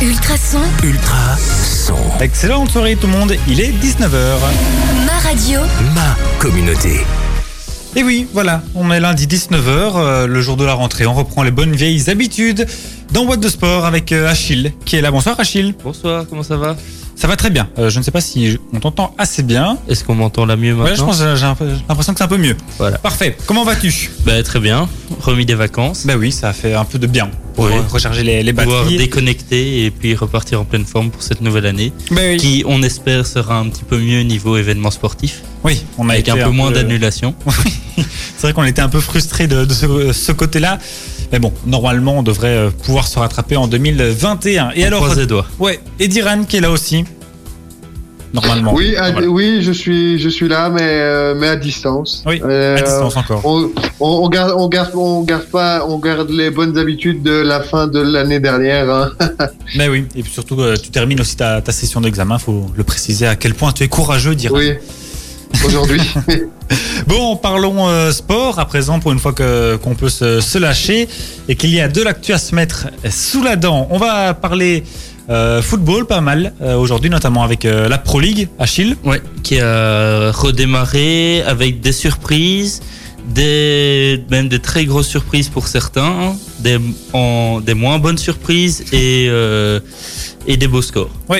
Ultrason, Ultra son. Excellente soirée tout le monde, il est 19h. ma radio, Ma communauté. Et oui, voilà, on est lundi 19h, le jour de la rentrée, on reprend les bonnes vieilles habitudes dans Boîte de Sport avec euh, Achille qui est là. Bonsoir Achille. Bonsoir, comment ça va? Ça va très bien, Euh, je ne sais pas si on t'entend assez bien. Est-ce qu'on m'entend là mieux Ouais, je maintenant pense que j'ai peu- l'impression que c'est un peu mieux. Voilà. Parfait, comment vas-tu? Bah, Très bien, remis des vacances, Bah oui, ça fait un peu de bien pour Oui. re- recharger les, les pouvoir batteries. déconnecter et puis repartir en pleine forme pour cette nouvelle année, Bah oui. qui on espère sera un petit peu mieux niveau événement sportif, Oui, on a avec été un peu moins d'annulations. C'est vrai qu'on était un peu frustré de, de ce, ce côté-là. Mais bon, normalement, on devrait euh, pouvoir se rattraper en 2021. Et On alors, croise les doigts. ouais, et Diran qui est là aussi. Normalement. Oui, à- Voilà. oui, je suis, je suis là, mais, euh, mais à distance. Oui, Euh, à distance encore. On, on, on garde, on garde, on garde pas, on garde les bonnes habitudes de la fin de l'année dernière. Hein. Mais oui, et puis surtout, euh, tu termines aussi ta, ta session d'examen. faut le préciser à quel point tu es courageux, Diran. Oui, aujourd'hui. Bon, parlons euh, sport à présent pour une fois que qu'on peut se, se lâcher et qu'il y a de l'actu à se mettre sous la dent. On va parler euh, football pas mal euh, aujourd'hui, notamment avec euh, la Pro League, Achille. Ouais, qui a redémarré avec des surprises, des, même des très grosses surprises pour certains, des, en- des moins bonnes surprises et, euh, et des beaux scores. Oui.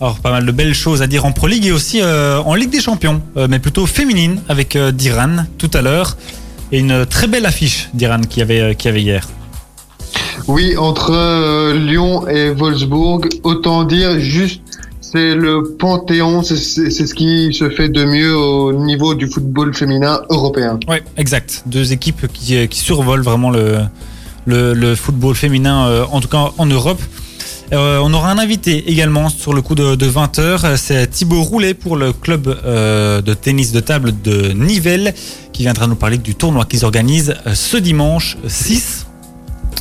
Alors pas mal de belles choses à dire en Pro League et aussi euh, en Ligue des Champions, euh, mais plutôt féminine avec euh, Diran tout à l'heure et une très belle affiche d'Iran qui avait qui avait hier. oui, entre Lyon et Wolfsburg, autant dire juste, c'est le panthéon, c'est- ce qui se fait de mieux au niveau du football féminin européen. Ouais, exact. Deux équipes qui, qui survolent vraiment le, le, le football féminin, en tout cas en Europe. Euh, on aura un invité également sur le coup de, 20h. C'est Thibaut Roulet pour le club euh, de tennis de table de Nivelles qui viendra nous parler du tournoi qu'ils organisent euh, ce dimanche 6.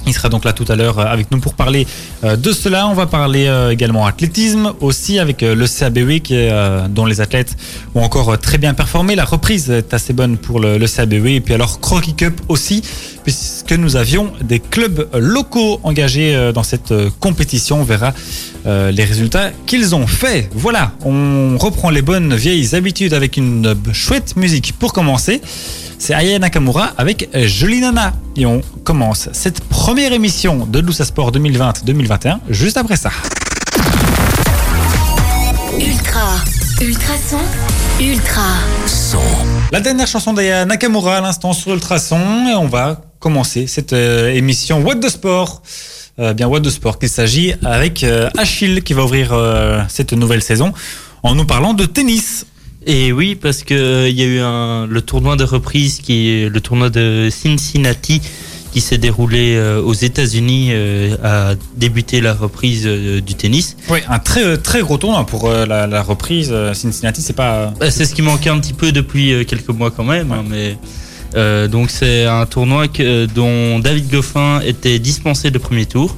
Il sera donc là tout à l'heure euh, avec nous pour parler euh, de cela. On va parler euh, également athlétisme aussi avec le CABW dont les athlètes ont encore très bien performé. La reprise est assez bonne pour le, le CABW et puis alors Crocky Cup aussi puisque nous avions des clubs locaux engagés dans cette compétition. On verra les résultats qu'ils ont fait. Voilà, on reprend les bonnes vieilles habitudes avec une chouette musique pour commencer. C'est Aya Nakamura avec Jolie Nana. Et on commence cette première émission de Douce Sport 2020-2021 juste après ça. ultra, ultrason, ultra, Son. La dernière chanson d'Aya Nakamura à l'instant sur Ultrason et on va commencer cette euh, émission What the Sport. Euh, bien What the Sport qu'il s'agit avec euh, Achille qui va ouvrir euh, cette nouvelle saison en nous parlant de tennis. Et oui, parce que euh, il y a eu un, le tournoi de reprise qui est le tournoi de Cincinnati qui s'est déroulé euh, aux États-Unis euh, a débuté la reprise du tennis. Oui, un très très gros tournoi pour la, la reprise. Cincinnati, c'est pas. Bah, c'est ce qui manquait un petit peu depuis quelques mois quand même, hein, mais euh, donc c'est un tournoi que, dont David Goffin était dispensé de premier tour.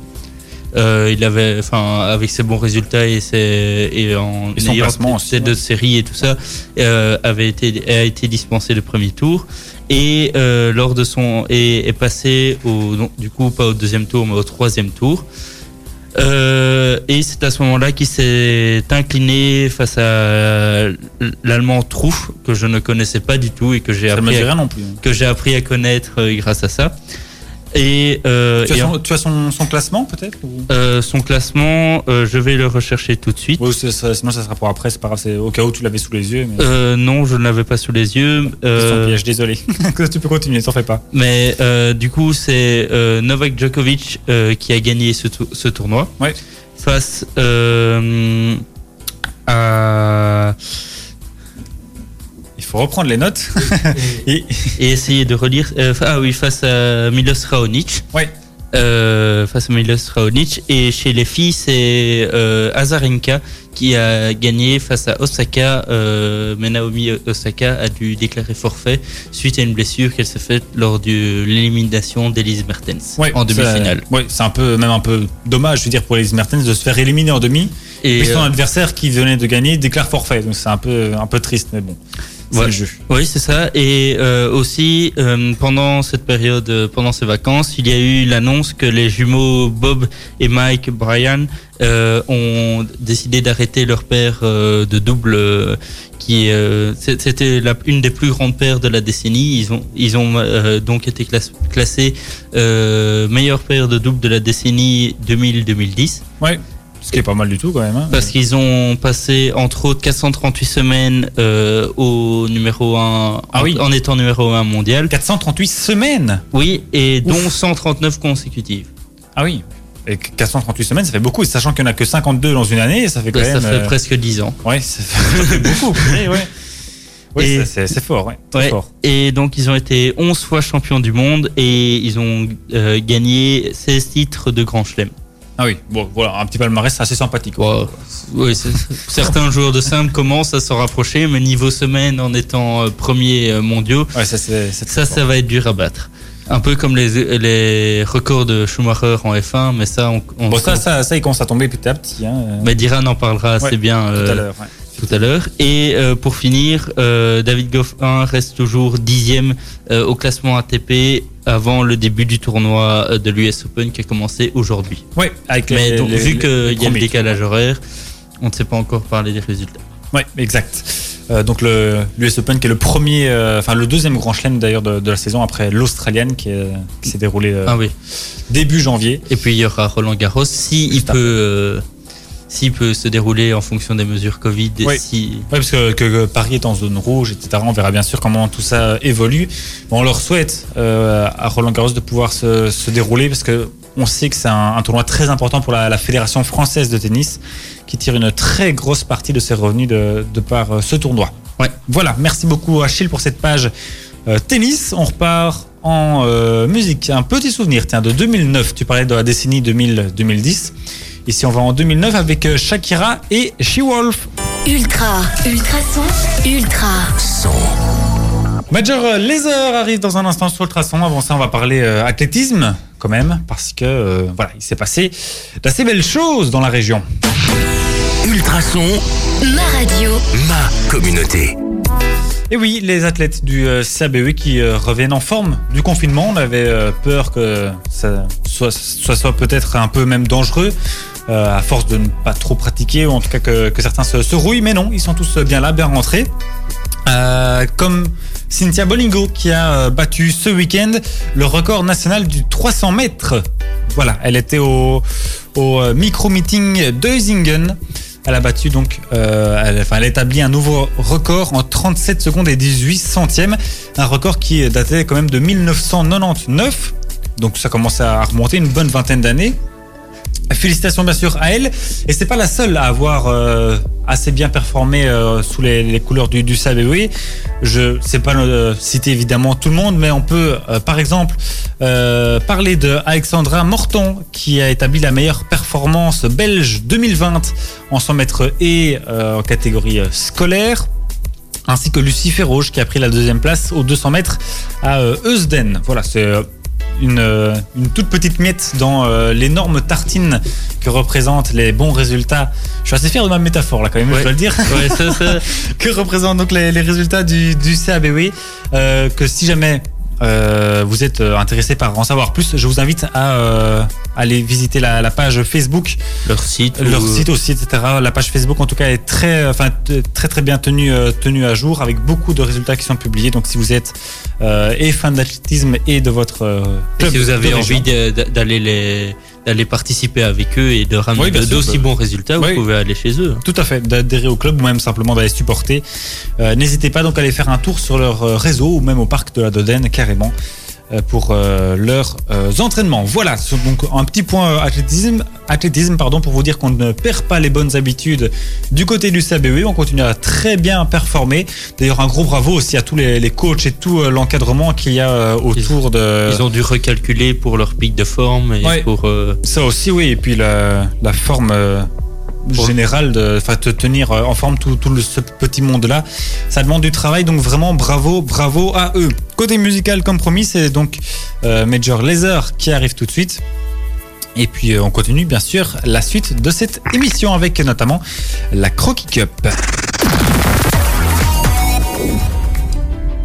Euh, il avait, enfin, avec ses bons résultats et, ses, et en Et son ayant aussi, ses ouais. deux séries et tout ça, euh, avait été a été dispensé de premier tour et euh, lors de son et est passé au non, du coup pas au deuxième tour mais au troisième tour. Et c'est à ce moment-là qu'il s'est incliné face à l'allemand Trouf que je ne connaissais pas du tout et que j'ai appris, à- non plus. que j'ai appris à connaître grâce à ça. Et, euh, Tu as et son, en- tu as son, son classement peut-être ou- euh, son classement, euh, je vais le rechercher tout de suite. Ça- Sinon ça sera pour après, c'est pas grave, c'est au cas où tu l'avais sous les yeux. Mais... Euh, non, je ne l'avais pas sous les yeux. Euh, piège, désolé. tu peux continuer, t'en fais pas. mais euh, du coup, c'est euh, Novak Djokovic euh, qui a gagné ce, ce tournoi. Ouais. Face euh, à faut reprendre les notes. Et, et essayer de relire. euh, ah oui, face à Milos Raonic. Ouais. Euh, face à Milos Raonic. Et chez les filles, c'est euh, Azarenka qui a gagné face à Osaka. Euh, mais Naomi Osaka a dû déclarer forfait suite à une blessure qu'elle s'est faite lors de l'élimination d'Elise Mertens ouais, en demi-finale. c'est- Ouais, c'est un peu, même un peu dommage, je veux dire, pour les Mertens de se faire éliminer en demi. Et Et son euh, adversaire qui venait de gagner déclare forfait. Donc c'est un peu, un peu triste, mais bon. Ouais. le jeu. Oui, c'est ça. Et euh, aussi, euh, pendant cette période, euh, pendant ces vacances, il y a eu l'annonce que les jumeaux Bob et Mike Bryan ont décidé d'arrêter leur paire de double, qui c'était une des plus grandes paires de la décennie. Ils ont, ils ont donc été class- classés meilleure paire de double de la décennie 2000-2010. Ouais. Ce qui est pas mal du tout quand même. hein. Parce qu'ils ont passé entre autres 438 semaines euh, au numéro 1 Ah en, oui. en étant numéro 1 mondial. 438 semaines. Oui, et dont 139 consécutives. Ah oui. Et 438 semaines, ça fait beaucoup. Et sachant qu'il n'y en a que 52 dans une année, ça fait quand Ça, même. fait euh, presque 10 ans. Ouais, ça fait, ça fait beaucoup. ouais. Et- c'est- fort, Ouais. fort. Et donc ils ont été 11 fois champions du monde et ils ont euh, gagné 16 titres de Grand Chelem. Ah oui, bon, voilà, un petit palmarès assez sympathique. Wow. Oui, certains joueurs de simple commencent à s'en rapprocher, mais niveau semaine en étant euh, premiers euh, mondiaux, Ouais, ça, ça, va être dur à battre. Un peu comme les, les records de Schumacher en F1, mais ça, on, on Bon, ça, ça, ça, il commence à tomber petit à petit. Hein, euh, Mais Diran en parlera assez Ouais, bien tout euh, à l'heure. ouais. Tout à l'heure. Et euh, pour finir, euh, David Goffin reste toujours dixième euh, au classement ATP avant le début du tournoi euh, de l'US Open qui a commencé aujourd'hui. Ouais, avec Mais les- donc, les- vu qu'il y a le décalage horaire, on ne sait pas encore parler des résultats. Ouais, exact. Euh, donc l'US Open qui est le premier, euh, enfin le deuxième grand chelem d'ailleurs de, de la saison après l'Australienne qui, est- qui s'est déroulé euh, Ah oui. début janvier. Et puis il y aura Roland Garros si il peut, s'il peut se dérouler en fonction des mesures Covid. Et Oui. si... Parce que, que- Paris est en zone rouge, etc. On verra bien sûr comment tout ça évolue. Bon, on leur souhaite euh, à Roland Garros de pouvoir se, se dérouler parce que on sait que c'est un, un tournoi très important pour la, la fédération française de tennis qui tire une très grosse partie de ses revenus de, de par euh, ce tournoi. Ouais. Voilà, merci beaucoup Achille pour cette page euh, tennis. On repart en euh, musique. Un petit souvenir, tiens, de 2009. Tu parlais de la décennie 2000-2010. Ici, on va en 2009 avec euh, Shakira et She-Wolf. Ultra, ultra son, ultra. Son. Major Laser arrive dans un instant sur le traçon. Avant ça, on va parler euh, athlétisme quand même, parce que euh, voilà, il s'est passé d'assez belles choses dans la région. Ultrason, Ma radio, ma communauté. Et oui, les athlètes du euh, CABE qui euh, reviennent en forme du confinement. On avait euh, peur que ça soit, soit, soit peut-être un peu même dangereux. Euh, à force de ne pas trop pratiquer, ou en tout cas que, certains se, rouillent, mais non, ils sont tous bien là, bien rentrés. Euh, comme Cynthia Bolingo qui a euh, battu ce week-end le record national du 300 mètres. Voilà, elle était au, euh, micro-meeting d'Eusingen. Elle a battu donc, euh, elle, enfin, elle a établi un nouveau record en 37 secondes et 18 centièmes. Un record qui datait quand même de 1999. Donc ça commence à remonter une bonne vingtaine d'années. Félicitations bien sûr à elle. Et c'est pas la seule à avoir euh, assez bien performé euh, sous les, couleurs du, du SABE. Je sais pas euh, citer évidemment tout le monde, mais on peut par exemple parler de Alexandra Morton qui a établi la meilleure performance belge 2020 en 100 mètres et en catégorie scolaire ainsi que Lucie Ferroge qui a pris la deuxième place aux 200 mètres à Eusden. Voilà, c'est une, euh, une toute petite miette dans euh, l'énorme tartine que représentent les bons résultats. Je suis assez fier de ma métaphore là quand même, Ouais. je dois le dire. Ouais, ça, ça, que représentent donc les, les résultats du, du CABW. Euh, que si jamais euh, vous êtes euh, intéressé par en savoir plus, je vous invite à euh, aller visiter la, la page Facebook leur site. leur ou- site aussi, etc. La page Facebook, en tout cas, est très, enfin, très, très bien tenue, tenue à jour avec beaucoup de résultats qui sont publiés. Donc, si vous êtes euh, et fan d'athlétisme et de votre Et club si vous avez envie d'aller les d'aller participer avec eux et de ramener Oui, d'aussi bah. bons résultats, Oui. vous pouvez aller chez eux. Tout à fait, d'adhérer au club ou même simplement d'aller supporter. Euh, N'hésitez pas donc à aller faire un tour sur leur euh, réseau ou même au parc de la Dodène carrément pour euh, leurs euh, entraînements. Voilà, donc un petit point euh, athlétisme, athlétisme pardon, pour vous dire qu'on ne perd pas les bonnes habitudes du côté du CABE. On continue à très bien performer. D'ailleurs, un gros bravo aussi à tous les, les coachs et tout euh, l'encadrement qu'il y a euh, autour de. Ils ont dû recalculer pour leur pic de forme et Ouais. pour. euh, Ça aussi, oui. Et puis la, la forme euh, Générale, de, te tenir euh, en forme tout, ce petit monde-là, ça demande du travail. Donc vraiment, bravo, bravo à eux. Côté musical, comme promis, c'est donc euh, Major Laser qui arrive tout de suite. Et puis euh, on continue bien sûr la suite de cette émission avec notamment la Croquis Cup.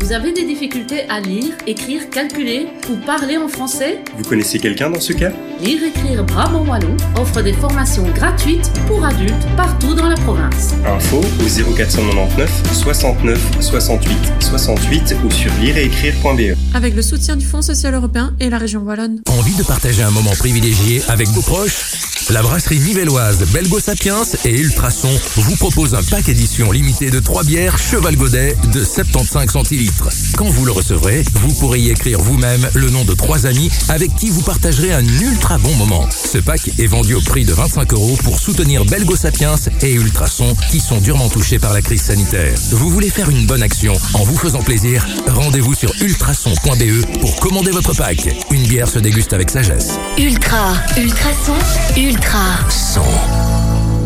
Vous avez des difficultés à lire, écrire, calculer ou parler en français? Vous connaissez quelqu'un dans ce cas? Lire Écrire Brabant Wallon offre des formations gratuites pour adultes partout dans la province. Info au 0499 69 68 68 ou sur lireetécrire.be. Avec le soutien du Fonds social européen et la région wallonne. Envie de partager un moment privilégié avec vos proches? La brasserie nivelloise Belgo Sapiens et Ultrason vous propose un pack édition limité de 3 bières Cheval Godet de 75 centilitres. Quand vous le recevrez, vous pourrez y écrire vous-même le nom de trois amis avec qui vous partagerez un ultra bon moment. Ce pack est vendu au prix de 25 euros pour soutenir Belgo Sapiens et Ultrason qui sont durement touchés par la crise sanitaire. Vous voulez faire une bonne action en vous faisant plaisir? Rendez-vous sur ultrason.be pour commander votre pack. Une bière se déguste avec sagesse. Ultra, ultrason, ultra. Son.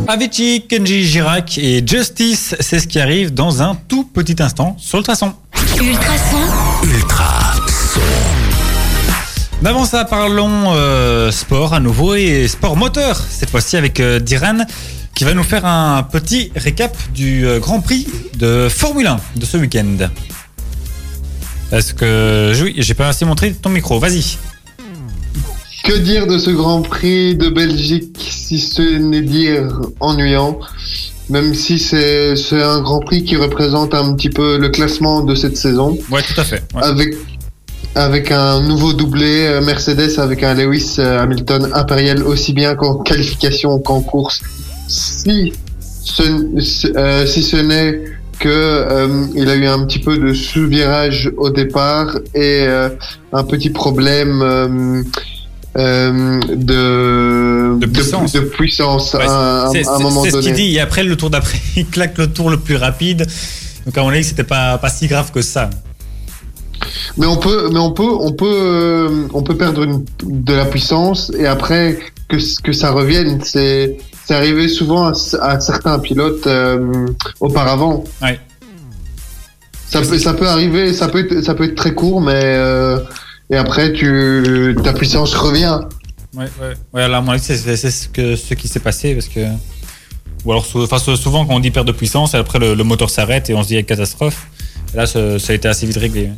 Avicii, Kenji Girac et Justice, c'est ce qui arrive dans un tout petit instant sur Ultrason. Ultrason, Ultra son. Mais avant ça, parlons euh, sport à nouveau et sport moteur. Cette fois-ci avec euh, Diran qui va nous faire un petit récap du euh, Grand Prix de Formule 1 de ce week-end. Est-ce que... Oui, j'ai pas assez montré ton micro, vas-y. Que dire de ce Grand Prix de Belgique si ce n'est dire ennuyant même si c'est c'est un Grand Prix qui représente un petit peu le classement de cette saison, Ouais, tout à fait. ouais. avec avec un nouveau doublé euh, Mercedes avec un Lewis euh, Hamilton impérial aussi bien qu'en qualification qu'en course. Si ce, ce- euh, si ce n'est que euh, il a eu un petit peu de sous-virage au départ et euh, un petit problème euh, de, De puissance. de, puissance Ouais, à, un- à un c'est- moment c'est ce qu'il donné. dit. Et après, le tour d'après, il claque le tour le plus rapide. Donc, à mon avis, c'était pas, pas si grave que ça. Mais on peut, mais on peut, on peut, euh, on peut perdre une, de la puissance et après que que ça revienne, c'est c'est arrivé souvent à, à certains pilotes euh, auparavant. Ouais. Ça peut, ça peut arriver, ça peut être, ça peut être très court, mais et après tu ta puissance revient. Ouais, ouais. Ouais, là, à mon avis, c'est ce, que, ce qui s'est passé parce que. Ou alors, enfin, sou- souvent, quand on dit perte de puissance, et après, le, le moteur s'arrête et on se dit catastrophe. Et là, ça, ça a été assez vite réglé.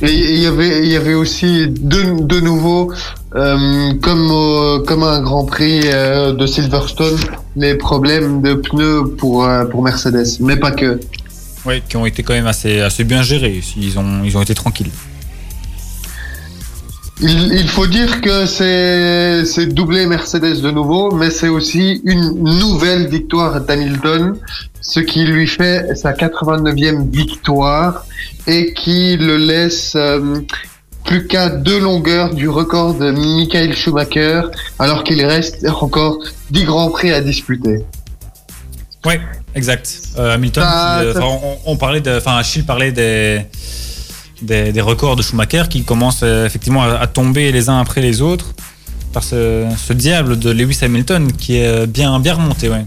Et il y avait, il y avait aussi de, de nouveau, euh, comme au- comme un Grand Prix euh, de Silverstone, les problèmes de pneus pour euh, pour Mercedes, mais pas que. Ouais, qui ont été quand même assez, assez bien gérés. Ils ont, ils ont été tranquilles. Il, il faut dire que c'est doublé Mercedes de nouveau, mais c'est aussi une nouvelle victoire d'Hamilton, ce qui lui fait sa 89e victoire et qui le laisse euh, plus qu'à deux longueurs du record de Michael Schumacher, alors qu'il reste encore 10 grands prix à disputer. Ouais, exact. Euh, Hamilton, Ça- qui, euh, ça- on, on parlait de, enfin, Achille parlait des, des, des records de Schumacher qui commencent euh, effectivement à, à tomber les uns après les autres par ce, ce diable de Lewis Hamilton qui est euh, bien, bien remonté, ouais.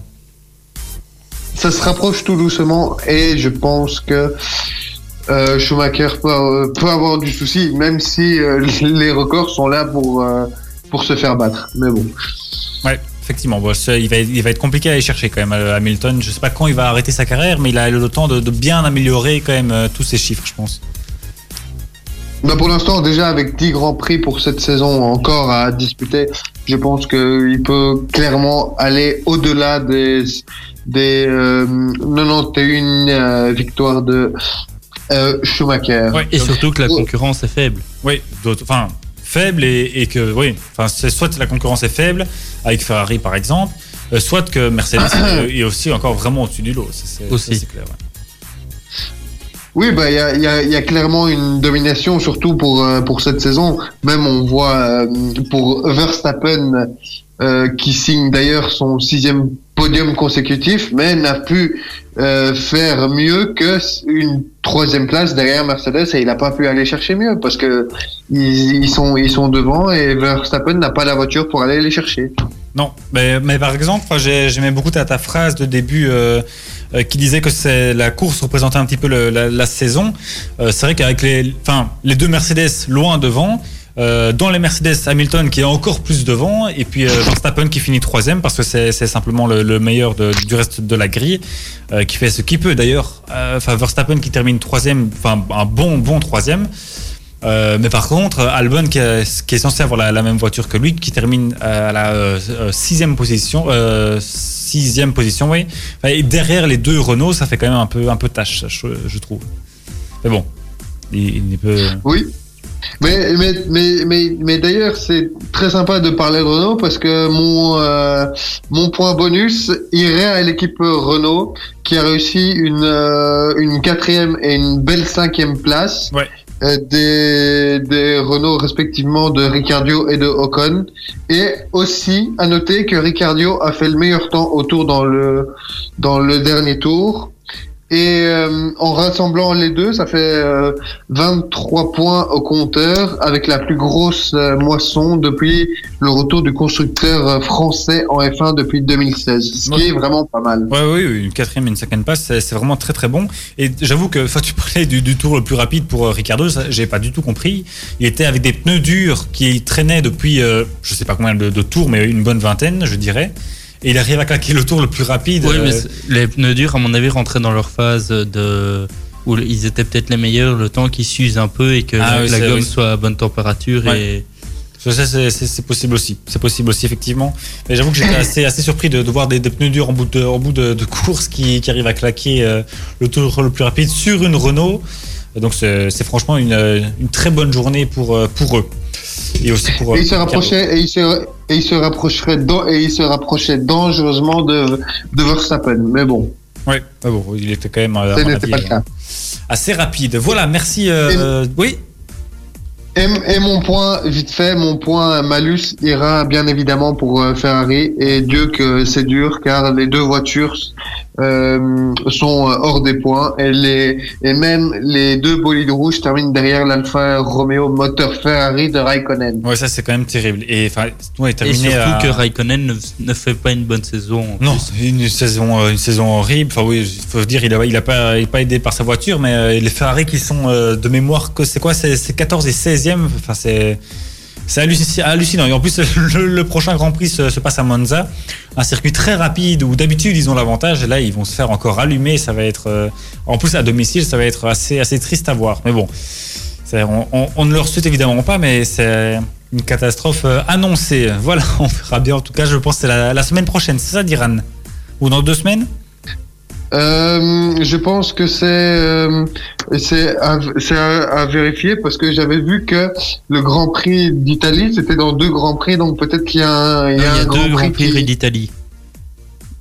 Ça se rapproche tout doucement et je pense que euh, Schumacher peut, euh, peut avoir du souci, même si euh, les records sont là pour, pour se faire battre. Mais bon. Ouais, effectivement. Bon, il, va, il va être compliqué à aller chercher quand même, Hamilton. Je sais pas quand il va arrêter sa carrière, mais il a le temps de, de bien améliorer quand même tous ses chiffres, je pense. Bah pour l'instant, déjà avec 10 grands prix pour cette saison encore à disputer, je pense qu'il peut clairement aller au-delà des, des euh, 91 euh, victoires de euh, Schumacher. Ouais, Et surtout que la Oh. concurrence est faible. Oui, enfin faible et, et que oui, enfin soit la concurrence est faible avec Ferrari par exemple, euh, soit que Mercedes est, aussi encore vraiment au-dessus du lot. C'est- Aussi. ça, c'est clair. ouais. Oui, bah il y a, clairement une domination, surtout pour euh, pour cette saison. Même on voit euh, pour Verstappen euh, qui signe d'ailleurs son sixième podium consécutif, mais n'a pu faire mieux que une troisième place derrière Mercedes et il n'a pas pu aller chercher mieux parce que ils, sont ils sont devant et Verstappen n'a pas la voiture pour aller les chercher. Non, mais, par exemple, j'aimais beaucoup ta, ta phrase de début euh, qui disait que c'est la course représentait un petit peu le- la, la saison. Euh, c'est vrai qu'avec les, enfin, les deux Mercedes loin devant, Euh, dans les Mercedes, Hamilton qui est encore plus devant, et puis euh, Verstappen qui finit troisième parce que c'est simplement le, le meilleur de- du reste de la grille, euh, qui fait ce qu'il peut d'ailleurs. Euh, Enfin, Verstappen qui termine troisième, enfin un bon bon troisième. Euh, mais par contre, Albon qui est, qui est censé avoir la, la même voiture que lui, qui termine à la euh, euh, sixième position, euh, sixième position, oui. Enfin, et derrière les deux Renault, ça fait quand même un peu un peu tâche, je, je trouve. Mais bon, il, il peut. Oui. Mais, mais, mais, mais, mais d'ailleurs, c'est très sympa de parler de Renault parce que mon, euh, mon point bonus irait à l'équipe Renault qui a réussi une, euh, une quatrième et une belle cinquième place. Ouais. Euh, des, des Renault respectivement de Ricardio et de Ocon. Et aussi à noter que Ricardio a fait le meilleur temps au tour dans le, dans le dernier tour. Et euh, en rassemblant les deux, ça fait euh, 23 points au compteur, avec la plus grosse euh, moisson depuis le retour du constructeur euh, français en F1 depuis 2016, ce qui Ouais. est vraiment pas mal. Ouais, oui, une quatrième et une cinquième passe, c'est vraiment très très bon. Et j'avoue que, tu parlais du, du tour le plus rapide pour euh, Ricardo, j'ai pas du tout compris. Il était avec des pneus durs qui traînaient depuis, euh, je sais pas combien de, de tours, mais une bonne vingtaine, je dirais. Et il arrive à claquer le tour le plus rapide. Oui, euh, mais les pneus durs, à mon avis, rentraient dans leur phase de où ils étaient peut-être les meilleurs, le temps qu'ils s'usent un peu et que Ah la, oui, la c'est- gomme oui. soit à bonne température. Ouais. Et Ça, c'est possible aussi. C'est possible aussi, effectivement. Mais j'avoue que j'étais assez, assez surpris de, de voir des, des pneus durs en bout de, en bout de, de course qui, qui arrivent à claquer euh, le tour le plus rapide sur une Renault. Donc c'est franchement une, euh, une très bonne journée pour, euh, pour eux. Et aussi pour. Et euh, il se Ricardo. rapprochait, et il se, et se et il se rapprochait dangereusement de, de Verstappen. Mais bon, Ouais, ah bon, il était quand même. euh, à ce mon n'était avis, pas le cas. Assez rapide. Voilà, merci. euh, oui. Et, mon point, vite fait, mon point malus ira bien évidemment pour euh, Ferrari. Et Dieu que c'est dur car les deux voitures euh, sont euh, hors des points et les et même les deux bolides rouges terminent derrière l'Alfa Romeo moteur Ferrari de Raikkonen. Ouais, ça c'est quand même terrible. Et enfin, ouais, Et terminé surtout à- que Raikkonen ne, ne fait pas une bonne saison. en Non, plus. une saison, euh, une saison horrible. Enfin oui, il faut dire, il a, il a pas, il est pas aidé par sa voiture, mais euh, les Ferrari qui sont euh, de mémoire que c'est quoi, c'est c'est 14 et 16e. Enfin c'est, c'est halluci- hallucinant. Et en plus, le, prochain Grand Prix se, se passe à Monza, un circuit très rapide où d'habitude ils ont l'avantage. Là, ils vont se faire encore allumer. Ça va être, euh, en plus à domicile, ça va être assez, assez triste à voir. Mais bon, on ne leur souhaite évidemment pas, mais c'est une catastrophe euh, annoncée. Voilà, on verra bien. En tout cas, je pense que c'est la, la semaine prochaine. C'est ça, Diran? Ou dans deux semaines? Euh, je pense que c'est euh, c'est à, à, à vérifier parce que j'avais vu que le Grand Prix d'Italie c'était dans deux Grands Prix donc peut-être qu'il y a un, il Il y y a a, un Grand deux Grands Prix Prix qui- d'Italie.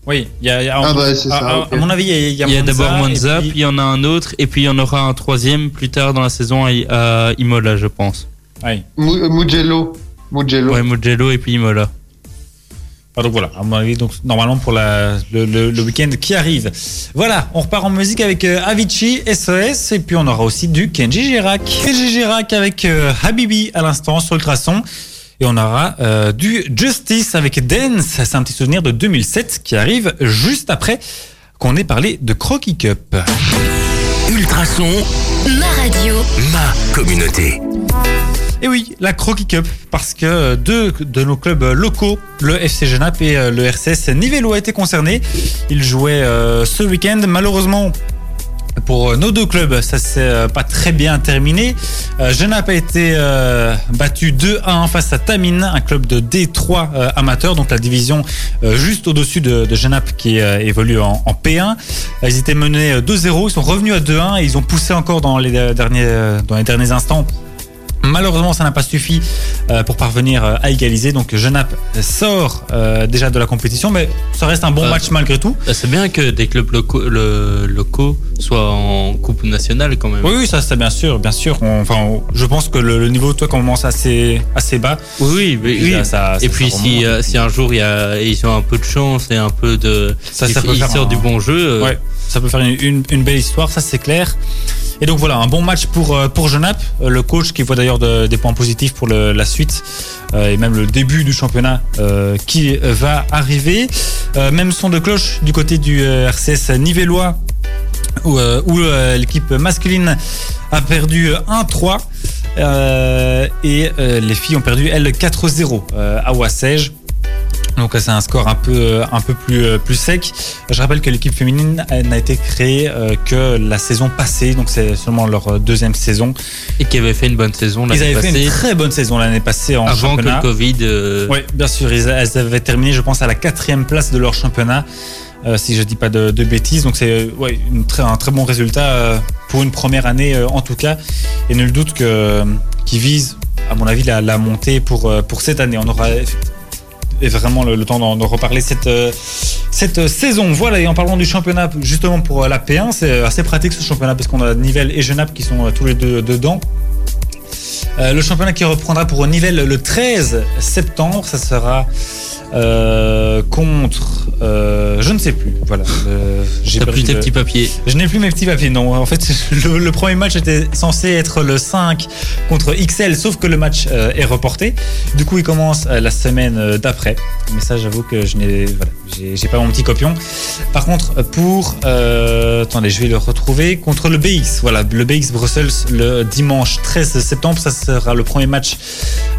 Oui, il y a, il y a- Ah bah, c'est à, ça, à- à mon avis, il y a, il y a y a d'abord Monza, puis puis- il y en a un autre, et puis il y en aura un troisième plus tard dans la saison à, à Imola, je pense. Oui. Mu- Mugello. Mugello. Ouais, Mugello et puis Imola. Ah, donc voilà, à mon avis, donc normalement pour le, week-end qui arrive. Voilà, on repart en musique avec euh, Avicii, SOS, et puis on aura aussi du Kenji Girac. Kenji Girac avec euh, Habibi à l'instant sur Ultrason. Et on aura euh, du Justice avec Dance, c'est un petit souvenir de 2007 qui arrive juste après qu'on ait parlé de Crocky Cup. Ultrason, Ma radio. ma communauté. Et oui, la Crocky Cup, parce que euh, deux de nos clubs locaux, le FC Genappe et euh, le RCS Nivelo, a été concernés. Ils jouaient euh, ce week-end. Malheureusement, pour euh, nos deux clubs, ça s'est euh, pas très bien terminé. Euh, Genappe a été euh, battu 2-1 face à Tamine, un club de D3 euh, amateur, donc la division euh, juste au-dessus de, de Genappe qui euh, évolue en, en P1. Euh, Ils étaient menés euh, 2-0, ils sont revenus à 2-1 et ils ont poussé encore euh, euh, dans les derniers instants Malheureusement, ça n'a pas suffi euh, pour parvenir euh, à égaliser. Donc, Genappe sort euh, déjà de la compétition, mais ça reste un bon Ah. match malgré tout. Bah, C'est bien que des clubs locaux, le- locaux soient en Coupe nationale quand même. Oui, oui, ça, c'est bien sûr, bien sûr. On- enfin, on- je pense que le, le niveau, toi, commence assez, assez bas. Oui, oui, ça- et ça- puis si, euh, si un jour il y a, ils ont un peu de chance et un peu de, Ça, ils, peut ils faire sortent un- du bon jeu. Ouais, ça peut faire une, une- une belle histoire, ça c'est clair. Et donc voilà, un bon match pour, pour Genappe, le coach qui voit d'ailleurs de- des points positifs pour le- la suite euh, et même le début du championnat euh, qui va arriver. Euh, même son de cloche du côté du RCS Nivellois où, l'équipe masculine a perdu 1-3. Euh, et les filles ont perdu, elles, 4-0 euh, à Wassège. Donc c'est un score un peu, euh, un peu plus, euh, plus sec. Je rappelle que l'équipe féminine n'a été créée euh, que la saison passée, donc c'est seulement leur euh, deuxième saison. Et qui avait fait une bonne saison Ils l'année avaient fait passée. une très bonne saison l'année passée en Avant que championnat. le Covid. euh, Oui, bien sûr. Ils, elles avaient terminé, je pense, à la quatrième place de leur championnat, euh, si je dis pas de, de bêtises. Donc c'est euh, ouais, une très, un très bon résultat euh, pour une première année euh, en tout cas. Et nul doute que euh, qu'ils visent, à mon avis, la, la montée pour euh, pour cette année. On aura vraiment le, temps d'en reparler cette, euh, cette euh, saison. Voilà, et en parlant du championnat, justement pour euh, la P1, c'est assez pratique ce championnat parce qu'on a Nivelles et Genappe qui sont tous les deux dedans. Le championnat qui reprendra pour Nivelles le 13 septembre, ça sera contre. Euh, je ne sais plus. Voilà. euh, j'ai plus tes le- petits papiers. je n'ai plus mes petits papiers, non. En fait, le, le premier match était censé être le 5 contre XL, sauf que le match euh, est reporté. Du coup, il commence la semaine d'après. Mais ça, j'avoue que je n'ai voilà, j'ai- pas mon petit copion. Par contre, pour. attendez, je vais le retrouver. Contre le BX, voilà, le BX Brussels le dimanche 13 septembre. Ça sera le premier match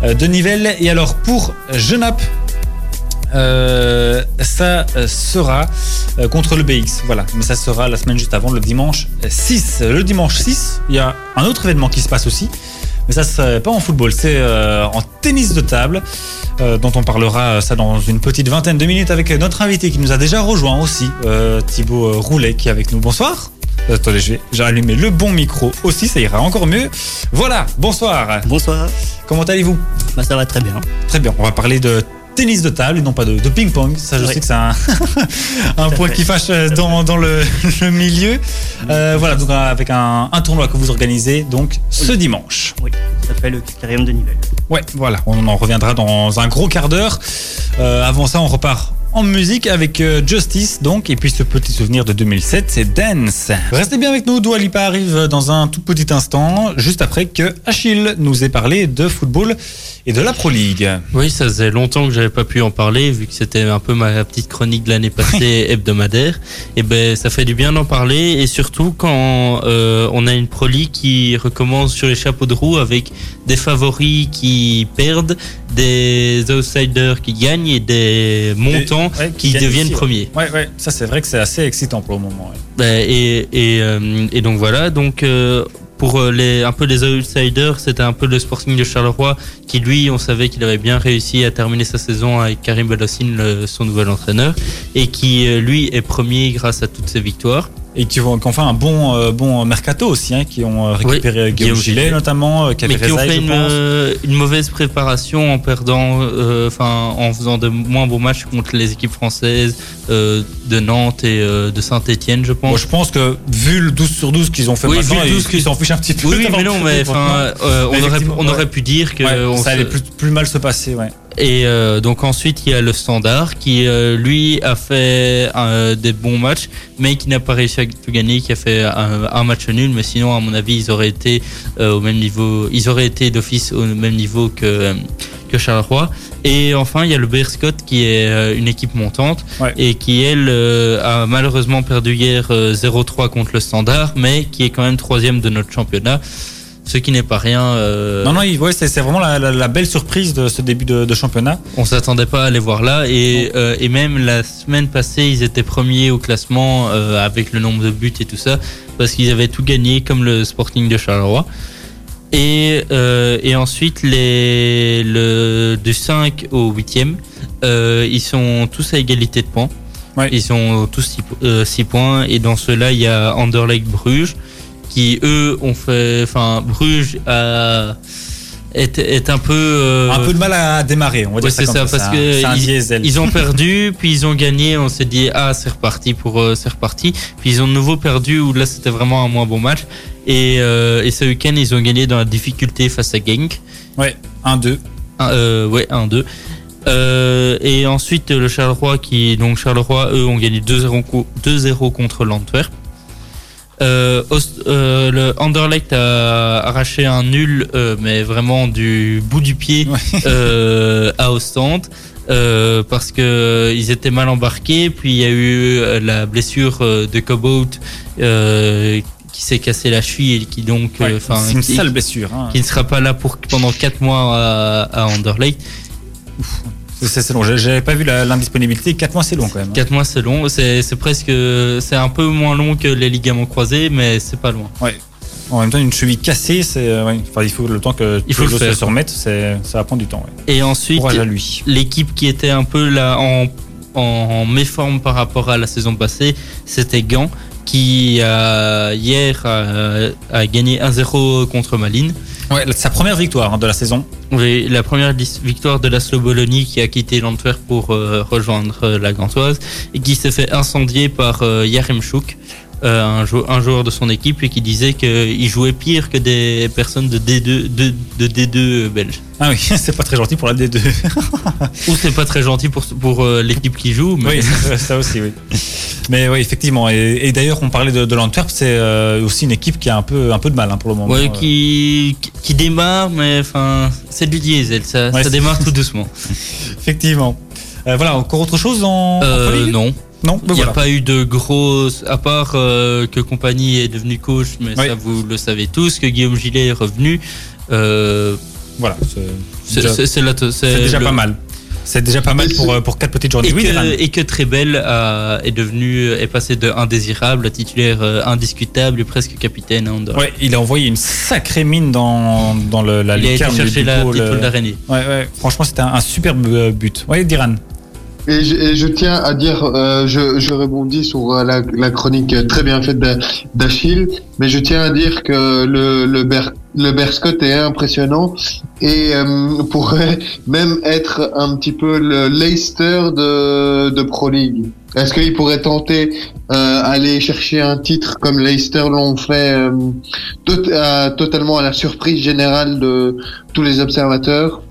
de Nivelles. Et alors, pour Genappe. Euh, ça euh, sera euh, contre le BX, voilà. Mais ça sera la semaine juste avant, le dimanche 6. Le dimanche 6, il y a un autre événement qui se passe aussi. Mais ça, c'est pas en football, c'est euh, en tennis de table, euh, dont on parlera ça dans une petite vingtaine de minutes avec notre invité qui nous a déjà rejoint aussi, Thibaut Roulet, qui est avec nous. Bonsoir. Attendez, j'ai allumé le bon micro aussi, ça ira encore mieux. Voilà, bonsoir. Bonsoir. Comment allez-vous? Bah, ça va très bien. Très bien, on va parler de tennis de table et non pas de, de ping-pong. Ça, je Oui. sais que c'est un, point fait. qui fâche euh, dans, dans le, le milieu. Euh, voilà, donc euh, avec un, un tournoi que vous organisez donc ce dimanche. Oui, ça fait le quatrième de Nivelles. Ouais, voilà, on en reviendra dans un gros quart d'heure. Euh, avant ça, on repart en musique avec euh, Justice, donc, et puis ce petit souvenir de 2007, c'est Dance. Restez bien avec nous, Dua Lipa arrive dans un tout petit instant, juste après que Achille nous ait parlé de football et de la Pro League. Oui, ça faisait longtemps que j'avais pas pu en parler, vu que c'était un peu ma petite chronique de l'année passée hebdomadaire. Et ben, ça fait du bien d'en parler, et surtout quand euh, on a une Pro League qui recommence sur les chapeaux de roue avec des favoris qui perdent, des outsiders qui gagnent et des montants Ouais, qui deviennent premiers. Ouais, ouais, ça c'est vrai que c'est assez excitant pour le moment. ouais. Ben, et, et, euh, et donc voilà, donc euh, pour euh, les, un peu les outsiders, c'était un peu le Sporting de Charleroi qui lui, on savait qu'il avait bien réussi à terminer sa saison avec Karim Belossine, le- son nouvel entraîneur, et qui lui est premier grâce à toutes ses victoires. Et qui ont, qui ont fait un bon, euh, bon mercato aussi, hein, qui ont euh, récupéré Oui, Guillaume Gillet notamment, euh, qui mais qui ont fait une, euh, mauvaise préparation en perdant, euh, en faisant de moins beaux matchs contre les équipes françaises de Nantes et de Saint-Etienne, je pense. Moi, je pense que vu le 12 sur 12 qu'ils ont fait Oui, maintenant, vu le 12 ils s'en fichent un petit peu. oui, mais non, mais on, aurait, effectivement, on ouais. aurait pu dire que Ouais, on ça se- allait plus, plus mal se passer, ouais. Et euh, donc ensuite il y a le Standard qui euh, lui a fait euh, des bons matchs, mais qui n'a pas réussi à tout gagner, qui a fait un, un match nul. Mais sinon à mon avis ils auraient été au même niveau, ils auraient été d'office au même niveau que que Charleroi. Et enfin il y a le Berscott qui est une équipe montante Ouais. et qui elle a malheureusement perdu hier euh, 0-3 contre le Standard, mais qui est quand même troisième de notre championnat, ce qui n'est pas rien. euh, Non, non, ouais, c'est vraiment la, la- la belle surprise de ce début de, de championnat. on s'attendait pas à les voir là et, euh, et même la semaine passée ils étaient premiers au classement euh, avec le nombre de buts et tout ça parce qu'ils avaient tout gagné comme le Sporting de Charleroi et, euh, et ensuite les, le, du 5 au 8e euh, ils sont tous à égalité de points Ouais. ils sont tous 6 points et dans ceux-là il y a Anderlecht Bruges qui eux ont fait enfin Bruges a, est, est un peu euh, Un peu de mal à démarrer, on va dire Ouais, comme ça, ça. parce que un ils- ont perdu, puis ils ont gagné. On s'est dit ah c'est reparti pour euh, c'est reparti. Puis ils ont de nouveau perdu où là c'était vraiment un moins bon match. Et, euh, et ce week-end ils ont gagné dans la difficulté face à Genk. Ouais, 1-2. Un- euh, ouais 1-2. Euh, et ensuite le Charleroi qui donc Charleroi eux ont gagné 2-0 co- 2-0 contre l'Antwerp. Euh, euh, le Anderlecht a arraché un nul, euh, mais vraiment du bout du pied euh, à Ostende. euh, parce que ils étaient mal embarqués, puis il y a eu euh, la blessure de Cobot euh, qui s'est cassé la cheville et qui donc, Ouais, c'est une qui, sale blessure. hein. qui ne sera pas là pour pendant 4 mois à, à Anderlecht. C'est long. J'avais pas vu la- l'indisponibilité. 4 mois, c'est long quand même. hein. 4 mois c'est long, c'est presque, c'est un peu moins long que les ligaments croisés, mais c'est pas loin. En même temps, une cheville cassée, c'est. euh, ouais. Enfin, il faut le temps que Il faut le faire. se remettent. c'est- Ça va prendre du temps. ouais. Et ensuite, l'équipe qui était un peu là en, en méforme par rapport à la saison passée, c'était Gand, qui euh, hier a, a gagné 1-0 contre Malines. Ouais, sa première victoire hein, de la saison. Oui, la première victoire de la Bologna qui a quitté l'Antwerp pour euh, rejoindre euh, la Gantoise et qui s'est fait incendier par euh, Yaremchuk, euh, un, jou- un joueur de son équipe et qui disait qu'il jouait pire que des personnes de D2, de, de D2 belges. Ah oui, c'est pas très gentil pour la D2. Ou c'est pas très gentil pour, pour euh, l'équipe qui joue, mais Oui, ça, ça aussi, oui. Mais oui, effectivement. Et, et d'ailleurs, on parlait de, de l'Antwerp, c'est euh, aussi une équipe qui a un peu, un peu de mal hein, pour le moment. Euh, qui, qui- démarre, mais enfin, c'est du diesel, ça, Ouais, ça démarre tout doucement. Effectivement. Euh, voilà, encore autre chose en, Euh, non, Non, il ben n'y a voilà. pas eu de grosses, à part euh, que Compagnie est devenu coach, mais Oui. ça vous le savez tous, que Guillaume Gillet est revenu. Euh, Voilà, c'est déjà, le- pas mal. C'est déjà pas mal pour, euh, pour quatre petites journées. Et Oui, que, et que Trebel a- est devenu, est passé de indésirable à titulaire euh, indiscutable et presque capitaine Andorre. Ouais, il a envoyé une sacrée mine dans, dans le, la Il a été lucarne du- chercher la boule d'araignée. Ouais, ouais, franchement, c'était un, un superbe but. Oui, Diran. Et je, et je tiens à dire, euh, je, je rebondis sur euh, la, la chronique euh, très bien faite d'A- d'Achille, mais je tiens à dire que le, le, Ber, le Berscott est impressionnant et euh, pourrait même être un petit peu le Leicester de, de Pro League. Est-ce qu'il pourrait tenter euh, aller chercher un titre comme Leicester l'ont fait euh, tot- totalement à la surprise générale de tous les observateurs?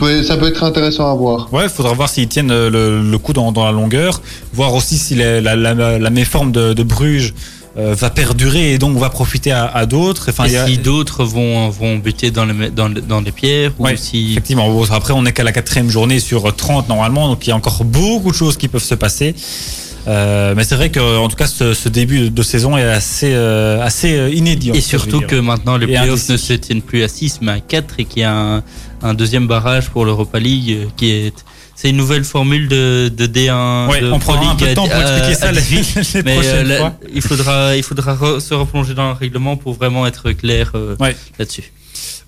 Ça peut être intéressant à voir. Ouais, il faudra voir s'ils tiennent euh, le, le coup dans, dans la longueur, voir aussi si la, la, la, la méforme de, de Bruges euh, va perdurer et donc va profiter à, à d'autres. Enfin, Et a- si d'autres vont, vont buter dans, le, dans, le- dans les pierres, ou Ouais, si Effectivement, bon, après on n'est qu'à la quatrième journée sur 30 normalement, donc il y a encore beaucoup de choses qui peuvent se passer. Euh, mais c'est vrai que en tout cas ce, ce début de saison est assez euh, assez inédit. Et surtout que maintenant les playoffs ne se tiennent plus à 6 mais à 4 et qu'il y a un, un deuxième barrage pour l'Europa League euh, qui est. C'est une nouvelle formule de, de D1. Ouais, de on Pro prendra un League peu de temps pour expliquer ça 18. les Mais euh, prochaines là, fois. il faudra, il faudra re- se replonger dans le règlement pour vraiment être clair euh, Ouais. là-dessus.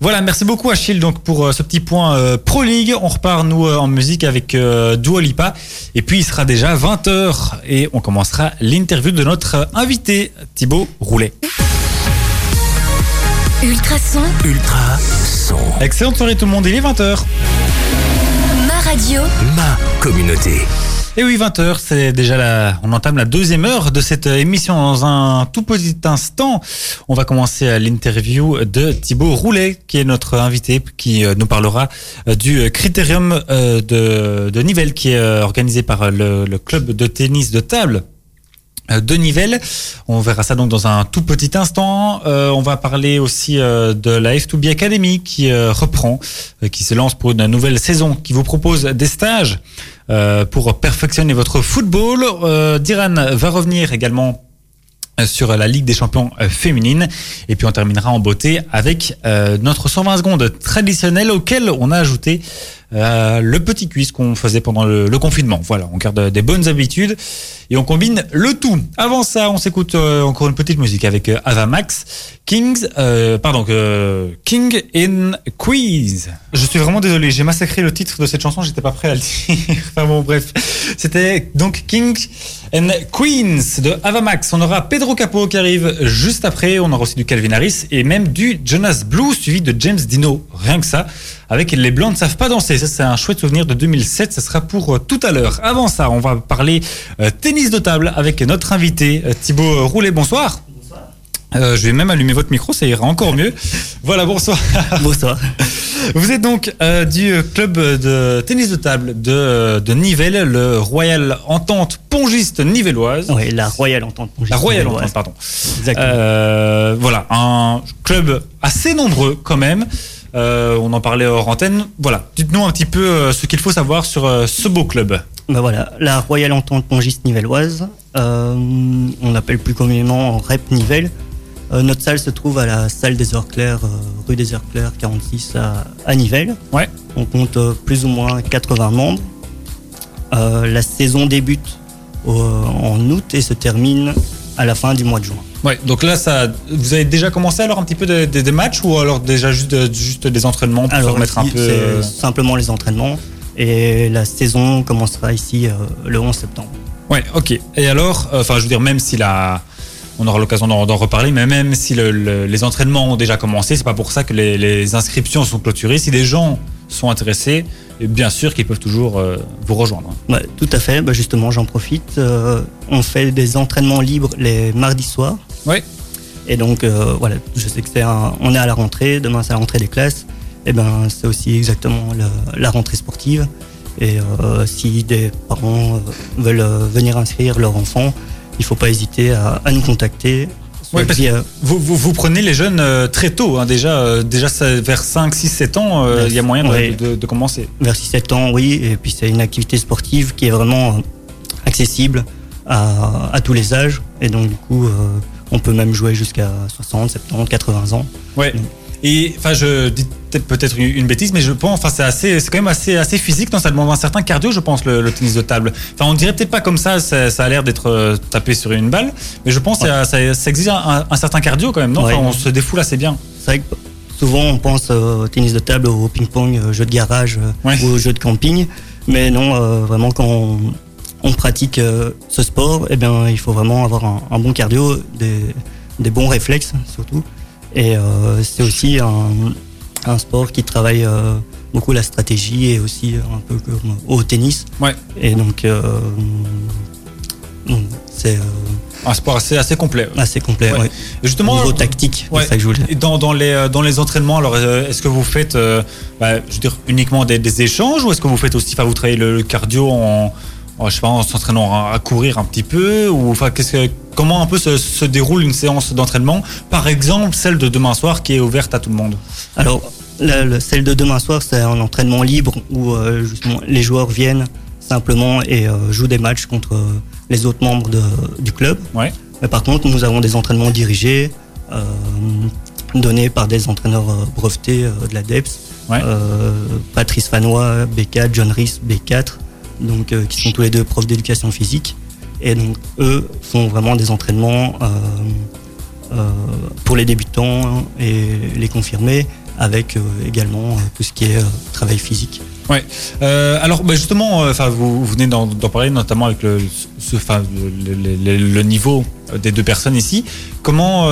Voilà, merci beaucoup Achille donc pour euh, ce petit point euh, Pro League. On repart nous euh, en musique avec euh, Dua Lipa et puis il sera déjà 20h et on commencera l'interview de notre invité Thibaut Roulet. Ultrason, Ultra son. Excellente soirée tout le monde, il est 20h. ma radio, Ma communauté. Et oui, 20h, c'est déjà la, on entame la deuxième heure de cette émission. Dans un tout petit instant, on va commencer à l'interview de Thibaut Roulet, qui est notre invité, qui euh, nous parlera euh, du critérium euh, de, de Nivelles, qui est euh, organisé par le, le club de tennis de table euh, de Nivelles. On verra ça donc dans un tout petit instant. Euh, on va parler aussi euh, de la F2B Academy qui euh, reprend, euh, qui se lance pour une nouvelle saison, qui vous propose des stages euh, pour perfectionner votre football. Euh, Diran va revenir également euh, sur la Ligue des champions euh, féminine. Et puis on terminera en beauté avec euh, notre 120 secondes traditionnel auquel on a ajouté euh, le petit quiz qu'on faisait pendant le, confinement. Voilà, on garde des bonnes habitudes et on combine le tout. Avant ça, on s'écoute euh, encore une petite musique avec euh, Ava Max, Kings, pardon, King in Quiz. Je suis vraiment désolé, j'ai massacré le titre de cette chanson, j'étais pas prêt à le dire. enfin bon, bref, c'était donc King and Queens de Ava Max. On aura Pedro Capo qui arrive juste après. On aura aussi du Calvin Harris et même du Jonas Blue suivi de James Dino. Rien que ça. Avec Les Blancs ne savent pas danser. Ça, c'est un chouette souvenir de 2007. Ça sera pour euh, tout à l'heure. Avant ça, on va parler euh, tennis de table avec notre invité euh, Thibaut Roulet. Bonsoir. Euh, je vais même allumer votre micro, ça ira encore mieux. Voilà, bonsoir. Bonsoir. Vous êtes donc euh, du club de tennis de table de, de Nivelles, le Royal Entente Pongiste Nivelloise. Oui, la Royale Entente. La Royal. Entente, pardon. Exactement. Euh, voilà, un club assez nombreux quand même. Euh, on en parlait hors antenne. Voilà, dites-nous un petit peu euh, ce qu'il faut savoir sur euh, ce beau club. Ben voilà, la Royale Entente Pongiste Nivelloise, euh, on appelle plus communément REP Nivelles. Euh, notre salle se trouve à la salle des Heures Claires, rue des Heures Claires 46 à, à Nivelles. Ouais. On compte plus ou moins 80 membres. La saison débute au- en août et se termine à la fin du mois de juin. Ouais, donc là, ça, vous avez déjà commencé alors un petit peu des, des- des matchs ou alors déjà juste, de- juste des entraînements pour se Alors remettre un peu. euh, simplement les entraînements et la saison commencera ici euh, le 11 septembre. Ouais, ok. Et alors, euh, enfin, je veux dire, même si la, on aura l'occasion d'en reparler, mais même si le- le- les entraînements ont déjà commencé, c'est pas pour ça que les, les inscriptions sont clôturées. Si des gens sont intéressés, et bien sûr qu'ils peuvent toujours euh, vous rejoindre. Ouais, tout à fait, bah, justement j'en profite. Euh, on fait des entraînements libres les mardis soirs. Ouais. Et donc euh, voilà, je sais que c'est un- on est à la rentrée, demain c'est la rentrée des classes. Et ben c'est aussi exactement la rentrée sportive. Et euh, si des parents euh, veulent venir inscrire leur enfant, il faut pas hésiter à, à nous contacter. parce via- Vous, vous, vous prenez les jeunes très tôt, hein, déjà, déjà vers 5, 6, 7 ans, euh, il y a moyen de, de- de commencer. vers 6-7 ans, oui. Et puis c'est une activité sportive qui est vraiment accessible à, à tous les âges. Et donc du coup, euh, on peut même jouer jusqu'à 60, 70, 80 ans. Ouais. Et enfin, je dis peut-être une, une bêtise, mais je pense, enfin, c'est assez, c'est quand même assez, assez physique. Non, ça demande un certain cardio, je pense, le, le tennis de table. Enfin, on dirait peut-être pas comme ça. Ça, ça a l'air d'être euh, tapé sur une balle, mais je pense que ça, exige un, un certain cardio quand même. Non, Ouais. Enfin, on se défoule assez bien. C'est vrai que souvent on pense euh, au tennis de table, au ping-pong, euh, jeu de garage euh, Ouais. ou au jeu de camping. Mais non, vraiment quand on, on pratique euh, ce sport, eh bien, il faut vraiment avoir un, un bon cardio, des, des bons réflexes surtout. Et euh, c'est aussi un, un sport qui travaille euh, beaucoup la stratégie et aussi un peu comme au tennis. Ouais. Et donc, euh, c'est euh, Un sport assez, assez complet. assez complet. Ouais. ouais. Et justement, Niveau tactique, Ouais. c'est ça que je voulais. Et dans, dans, les, dans les entraînements, alors est-ce que vous faites, euh, bah, je veux dire, uniquement des, des échanges ou est-ce que vous faites aussi, enfin, vous travaillez le, cardio en, je sais pas, en s'entraînant à, courir un petit peu ou enfin, qu'est-ce que, comment un peu se, se déroule une séance d'entraînement, par exemple celle de demain soir qui est ouverte à tout le monde? Alors, la- la- celle de demain soir, c'est un entraînement libre où euh, justement les joueurs viennent simplement et euh, jouent des matchs contre euh, les autres membres de- du club. Ouais. Mais par contre, nous avons des entraînements dirigés, donnés par des entraîneurs brevetés de la DEPS. Ouais. Patrice Fanois, B4, John Rhys, B4, donc, euh, qui sont tous les deux profs d'éducation physique. Et donc, eux font vraiment des entraînements euh, euh, pour les débutants et les confirmés, avec également tout ce qui est travail physique. Euh, alors bah, justement, enfin vous, venez d'en parler notamment avec le, ce, le, niveau des deux personnes ici. Comment,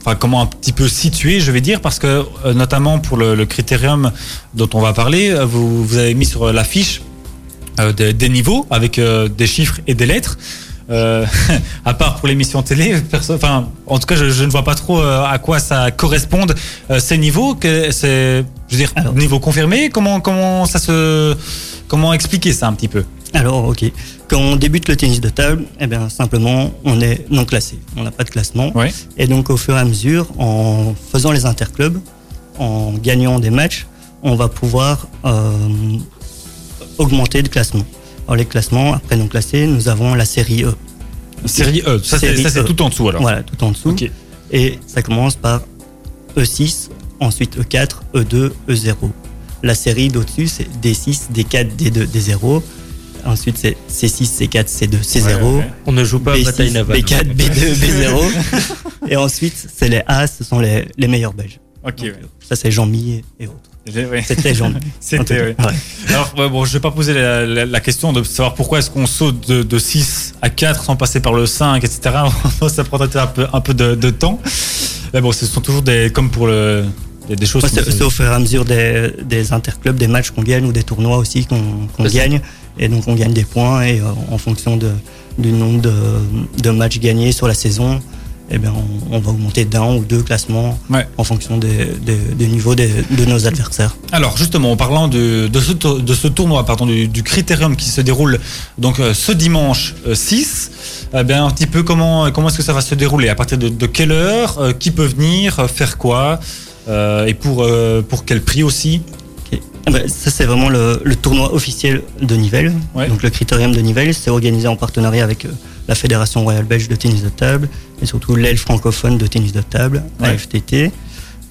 enfin comment un petit peu situer, je vais dire, parce que notamment pour le, critérium dont on va parler, vous, vous avez mis sur l'affiche des, des niveaux avec euh, des chiffres et des lettres. Euh, à part pour l'émission télé, perso- enfin, en tout cas, je, je ne vois pas trop euh, à quoi ça corresponde euh, ces niveaux. Que c'est, je veux dire, Alors. niveau confirmé. Comment, comment ça se, comment expliquer ça un petit peu? Alors, ok. Quand on débute le tennis de table, eh bien, simplement, on est non classé. On n'a pas de classement. Et donc, au fur et à mesure, en faisant les interclubs, en gagnant des matchs, on va pouvoir augmenter le classement. Alors, les classements, après non classés, nous avons la série E. Série E. Ça, c'est, Série ça, c'est E. tout en dessous alors. Voilà, tout en dessous. Et ça commence par E6, ensuite E E4, E2, E0. La série d'au-dessus, c'est D6, D4, D2, D0. Ensuite, c'est C6, C4, C2, C0. Ouais, ouais. On ne joue pas à B6, bataille navale. B4, B2, B0. et ensuite, c'est les A, ce sont les, les meilleurs Belges. Ok. Donc, ouais. Ça, c'est Jean-Mi et autres. J'ai- ouais. C'était. C'était, ouais. Ouais. Alors, ouais, bon, je vais pas poser la, la- la question de savoir pourquoi est-ce qu'on saute de, de 6 à 4 sans passer par le 5, etc. ça prendrait un peu, un peu de, de temps. Mais bon, ce sont toujours des, comme pour le, des, des choses. Ouais, c'est au fur et à mesure des, des interclubs, des matchs qu'on gagne ou des tournois aussi qu'on gagne. Et donc on gagne des points et euh, en fonction de, du nombre de, de matchs gagnés sur la saison, eh bien, on, on va augmenter d'un ou deux classements Ouais. en fonction des, des, des niveaux des- de nos adversaires. Alors justement, en parlant de, de, ce, tour- de ce tournoi, pardon, du, du critérium qui se déroule donc euh, ce dimanche euh, 6, eh bien, un petit peu comment, comment est-ce que ça va se dérouler? À partir de, de quelle heure euh, Qui peut venir euh, Faire quoi? Euh, Et pour, euh, pour quel prix aussi? ben, ça, c'est vraiment le, le tournoi officiel de Nivelles. Ouais. Donc, le critérium de Nivelles, c'est organisé en partenariat avec euh, la Fédération royale belge de tennis de table et surtout l'aile francophone de tennis de table, Ouais. AFTT.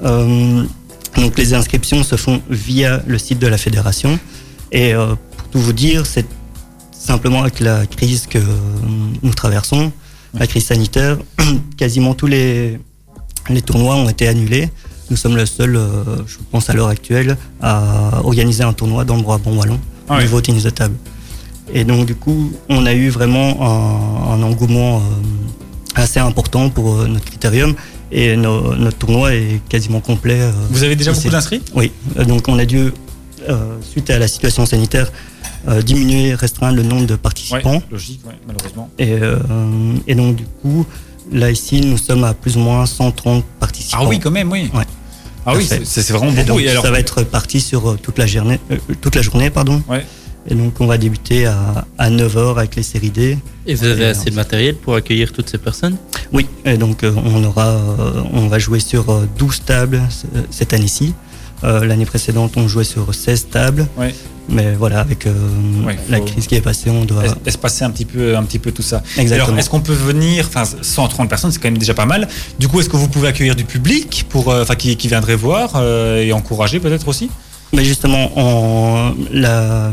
Euh, donc les inscriptions se font via le site de la fédération. Et euh, pour tout vous dire, c'est simplement avec la crise que nous traversons, la crise sanitaire, quasiment tous les, les tournois ont été annulés. Nous sommes le seul, euh, je pense à l'heure actuelle, à organiser un tournoi dans le Brabant wallon Ah oui. niveau tennis de table. Et donc du coup, on a eu vraiment un, un engouement euh, assez important pour euh, notre critérium et no- notre tournoi est quasiment complet. Vous avez déjà beaucoup d'inscrits? Oui, donc on a dû, suite à la situation sanitaire, euh, diminuer, restreindre le nombre de participants. Ouais, logique, ouais, malheureusement. Et, euh, et donc du coup, là ici, nous sommes à plus ou moins 130 participants. Ah oui, quand même, oui. Ouais. Ah oui, c'est vraiment Et beaucoup. donc, Et alors, ça va être parti sur euh, toute la journée, euh, toute la journée pardon. Ouais. Et donc on va débuter à, à 9h avec les séries D. Et vous avez Et, assez de matériel pour accueillir toutes ces personnes? Oui, et donc euh, on aura, euh, on va jouer sur euh, 12 tables cette année-ci. Euh, L'année précédente, on jouait sur 16 tables. Ouais. Mais voilà, avec euh, Ouais, la crise qui est passée, on doit. es- espacer un petit peu, un petit peu tout ça. Exactement. Alors, est-ce qu'on peut venir, enfin, 130 personnes, c'est quand même déjà pas mal. Du coup, est-ce que vous pouvez accueillir du public pour, euh, enfin, qui, qui viendrait voir et encourager peut-être aussi? Mais justement, la,